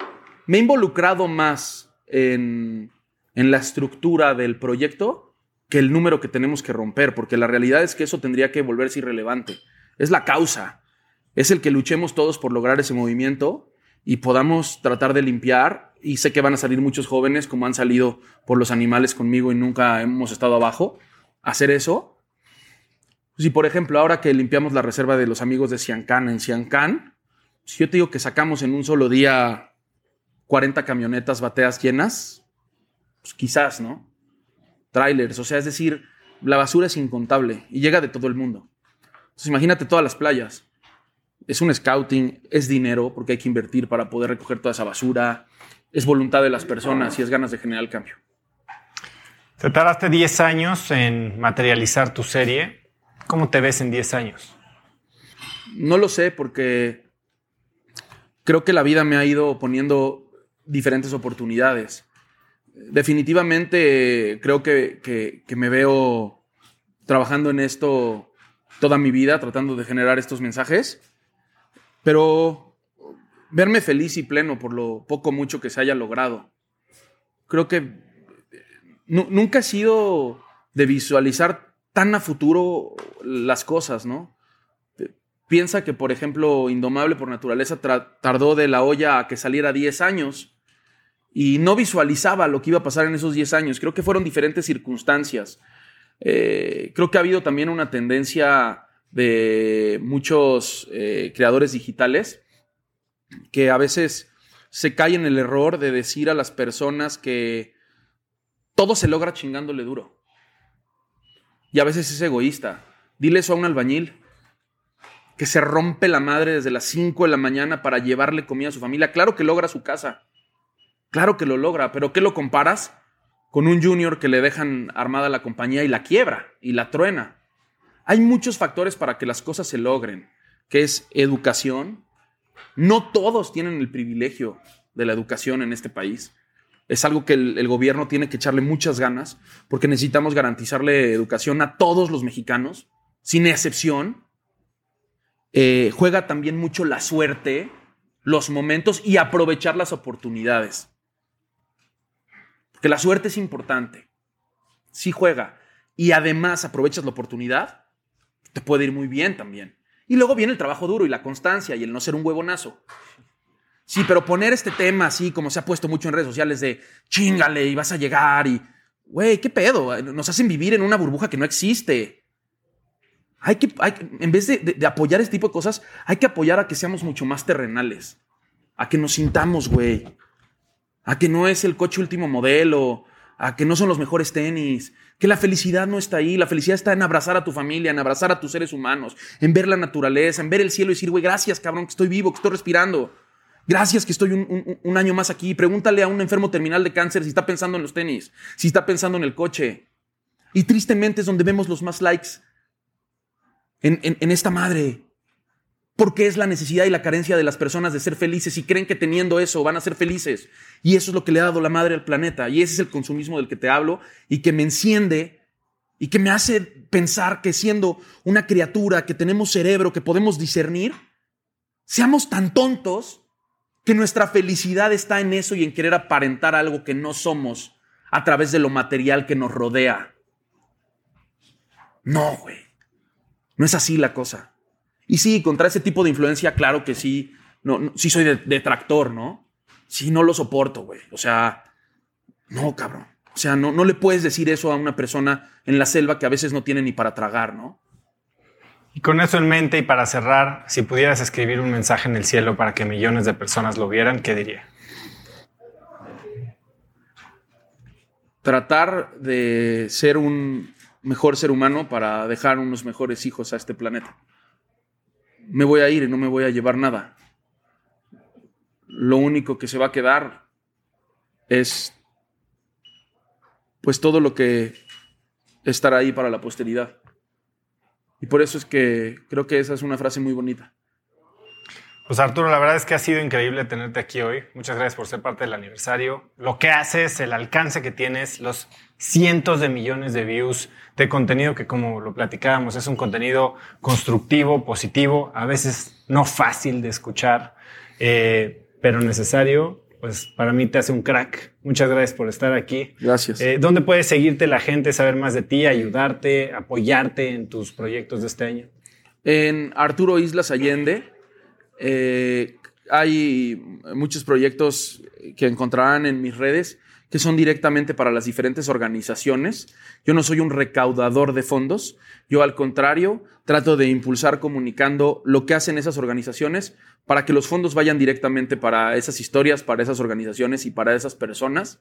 Me he involucrado más en, la estructura del proyecto que el número que tenemos que romper, porque la realidad es que eso tendría que volverse irrelevante. Es la causa, es el que luchemos todos por lograr ese movimiento y podamos tratar de limpiar. Y sé que van a salir muchos jóvenes, como han salido por los animales conmigo y nunca hemos estado abajo, hacer eso. Si, por ejemplo, ahora que limpiamos la reserva de los amigos de Ciancán en Ciancán, si yo te digo que sacamos en un solo día 40 camionetas bateas llenas, pues quizás, ¿no? Trailers, o sea, es decir, la basura es incontable y llega de todo el mundo. Entonces imagínate todas las playas. Es un scouting, es dinero porque hay que invertir para poder recoger toda esa basura, es voluntad de las personas y es ganas de generar el cambio. Te tardaste 10 años en materializar tu serie. ¿Cómo te ves en 10 años? No lo sé porque creo que la vida me ha ido poniendo diferentes oportunidades. Definitivamente creo que, que, que, me veo trabajando en esto toda mi vida, tratando de generar estos mensajes, pero verme feliz y pleno por lo poco mucho que se haya logrado. Creo que nunca he sido de visualizar tan a futuro las cosas, ¿no? Piensa que, por ejemplo, Indomable por naturaleza tardó de la olla a que saliera 10 años y no visualizaba lo que iba a pasar en esos 10 años. Creo que fueron diferentes circunstancias. Eh, creo que ha habido también una tendencia de muchos eh, creadores digitales que a veces se caen en el error de decir a las personas que todo se logra chingándole duro. Y a veces es egoísta. Dile eso a un albañil que se rompe la madre desde las 5 de la mañana para llevarle comida a su familia. Claro que logra su casa Claro que lo logra, pero ¿qué lo comparas? Con un junior que le dejan armada la compañía y la quiebra y la truena. Hay muchos factores para que las cosas se logren, que es educación. No todos tienen el privilegio de la educación en este país. Es algo que el, gobierno tiene que echarle muchas ganas porque necesitamos garantizarle educación a todos los mexicanos, sin excepción. Eh, juega también mucho la suerte, los momentos y aprovechar las oportunidades que la suerte es importante. Si juega y además aprovechas la oportunidad, te puede ir muy bien también. Y luego viene el trabajo duro y la constancia y el no ser un huevonazo. Sí, pero poner este tema así como se ha puesto mucho en redes sociales de chingale y vas a llegar y, güey, ¿qué pedo? Nos hacen vivir en una burbuja que no existe. Hay que, hay, en vez de, de apoyar este tipo de cosas, hay que apoyar a que seamos mucho más terrenales. A que nos sintamos, güey a que no es el coche último modelo, a que no son los mejores tenis, que la felicidad no está ahí, la felicidad está en abrazar a tu familia, en abrazar a tus seres humanos, en ver la naturaleza, en ver el cielo y decir, güey, gracias cabrón, que estoy vivo, que estoy respirando. Gracias que estoy un, año más aquí. Pregúntale a un enfermo terminal de cáncer si está pensando en los tenis, si está pensando en el coche. Y tristemente es donde vemos los más likes en esta madre porque es la necesidad y la carencia de las personas de ser felices y creen que teniendo eso van a ser felices. Y eso es lo que le ha dado la madre al planeta. Y ese es el consumismo del que te hablo y que me enciende y que me hace pensar que siendo una criatura, que tenemos cerebro, que podemos discernir, seamos tan tontos que nuestra felicidad está en eso y en querer aparentar algo que no somos a través de lo material que nos rodea. No, güey. No es así la cosa. Y sí, contra ese tipo de influencia, claro que sí, no, sí soy detractor, ¿no? Sí, no lo soporto, güey. O sea, no, cabrón. O sea, no, no le puedes decir eso a una persona en la selva que a veces no tiene ni para tragar, ¿no? Y con eso en mente y para cerrar, si pudieras escribir un mensaje en el cielo para que millones de personas lo vieran, ¿qué diría? Tratar de ser un mejor ser humano para dejar unos mejores hijos a este planeta. Me voy a ir y no me voy a llevar nada. Lo único que se va a quedar es pues todo lo que estará ahí para la posteridad. Y por eso es que creo que esa es una frase muy bonita. Pues Arturo, la verdad es que ha sido increíble tenerte aquí hoy. Muchas gracias por ser parte del aniversario. Lo que haces, el alcance que tienes, los cientos de millones de views de contenido que como lo platicábamos es un contenido constructivo, positivo, a veces no fácil de escuchar, eh, pero necesario. Pues para mí te hace un crack. Muchas gracias por estar aquí. Gracias. Eh, ¿Dónde puede seguirte la gente, saber más de ti, ayudarte, apoyarte en tus proyectos de este año? En Arturo Islas Allende eh, hay muchos proyectos que encontrarán en mis redes que son directamente para las diferentes organizaciones. Yo no soy un recaudador de fondos, yo al contrario trato de impulsar comunicando lo que hacen esas organizaciones para que los fondos vayan directamente para esas historias, para esas organizaciones y para esas personas.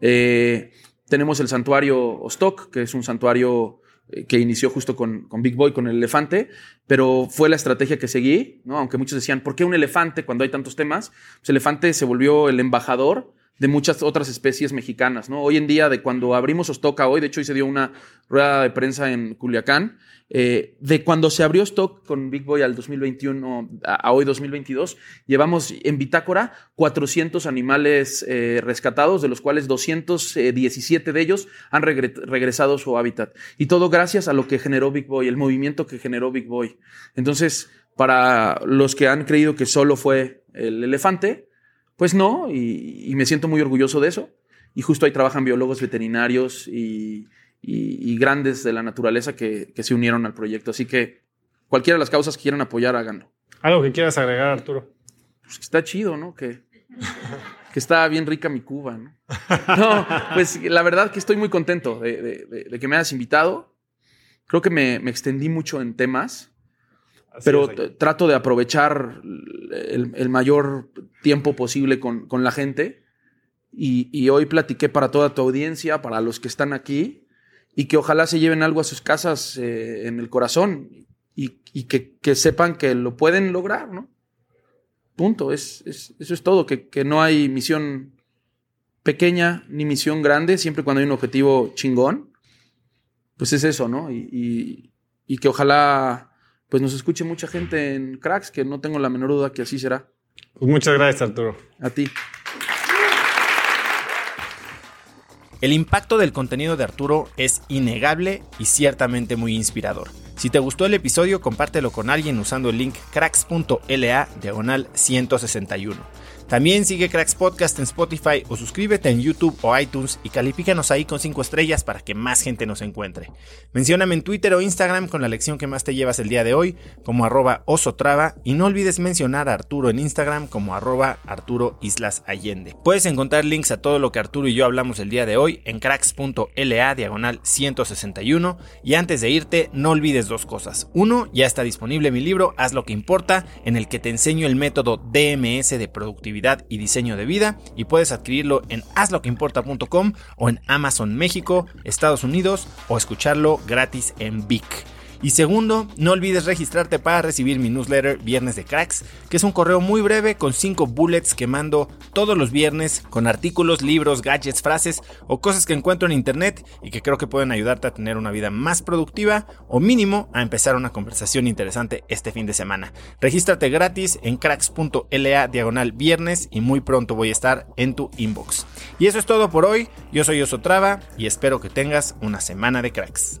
Eh, tenemos el santuario Ostok, que es un santuario eh, que inició justo con, Big Boy, con el elefante, pero fue la estrategia que seguí, ¿no? Aunque muchos decían, ¿por qué un elefante cuando hay tantos temas? Pues el elefante se volvió el embajador de muchas otras especies mexicanas, ¿no? Hoy en día, de cuando abrimos Ostoca hoy, de hecho hoy se dio una rueda de prensa en Culiacán, eh, de cuando se abrió stock con Big Boy al 2021 a, hoy 2022, llevamos en bitácora 400 animales eh, rescatados, de los cuales 217 de ellos han regresado a su hábitat. Y todo gracias a lo que generó Big Boy, el movimiento que generó Big Boy. Entonces, para los que han creído que solo fue el elefante, pues no, y me siento muy orgulloso de eso. Y justo ahí trabajan biólogos veterinarios y, y, grandes de la naturaleza que, se unieron al proyecto. Así que cualquiera de las causas que quieran apoyar, háganlo. Algo que quieras agregar, Arturo. Pues está chido, ¿no? Que, que está bien rica mi Cuba, ¿no? No, pues la verdad que estoy muy contento de, que me hayas invitado. Creo que me, extendí mucho en temas, pero trato de aprovechar el, mayor tiempo posible con, la gente. Y, y, hoy platiqué para toda tu audiencia, para los que están aquí, y que ojalá se lleven algo a sus casas eh, en el corazón y, que, sepan que lo pueden lograr, ¿no? Punto, es, eso es todo, que, no hay misión pequeña ni misión grande, siempre cuando hay un objetivo chingón, pues es eso, ¿no? Y, y que ojalá pues nos escuche mucha gente en Cracks, que no tengo la menor duda que así será. Pues muchas gracias, Arturo. A ti. El impacto del contenido de Arturo es innegable y ciertamente muy inspirador. Si te gustó el episodio, compártelo con alguien usando el link cracks.la diagonal 161. También sigue Cracks Podcast en Spotify o suscríbete en YouTube o iTunes y califícanos ahí con 5 estrellas para que más gente nos encuentre. Mencióname en Twitter o Instagram con la lección que más te llevas el día de hoy como arroba osotrava y no olvides mencionar a Arturo en Instagram como arroba Arturo Islas Allende. Puedes encontrar links a todo lo que Arturo y yo hablamos el día de hoy en cracks.la diagonal 161 y antes de irte no olvides dos cosas. Uno, ya está disponible mi libro Haz lo que importa en el que te enseño el método DMS de productividad y diseño de vida y puedes adquirirlo en hazloqueimporta.com o en Amazon México, Estados Unidos o escucharlo gratis en Vic. Y segundo, no olvides registrarte para recibir mi newsletter Viernes de Cracks, que es un correo muy breve con 5 bullets que mando todos los viernes con artículos, libros, gadgets, frases o cosas que encuentro en internet y que creo que pueden ayudarte a tener una vida más productiva o mínimo a empezar una conversación interesante este fin de semana. Regístrate gratis en cracks.la diagonal viernes y muy pronto voy a estar en tu inbox. Y eso es todo por hoy, yo soy Osotrava y espero que tengas una semana de cracks.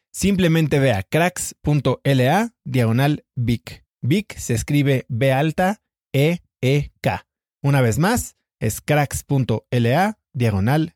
Simplemente ve a cracks.la diagonal. Vic se escribe B alta E E K. Una vez más, es cracks.la diagonal.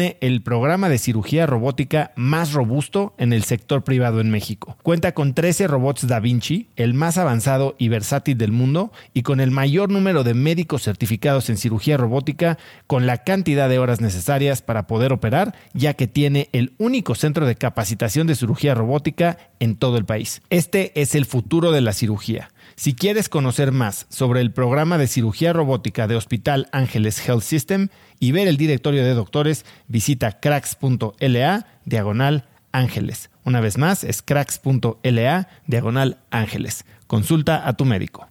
el programa de cirugía robótica más robusto en el sector privado en México. Cuenta con 13 robots Da Vinci, el más avanzado y versátil del mundo, y con el mayor número de médicos certificados en cirugía robótica, con la cantidad de horas necesarias para poder operar, ya que tiene el único centro de capacitación de cirugía robótica en todo el país. Este es el futuro de la cirugía. Si quieres conocer más sobre el programa de cirugía robótica de Hospital Ángeles Health System y ver el directorio de doctores, visita cracks.la diagonal ángeles. Una vez más, es cracks.la diagonal ángeles. Consulta a tu médico.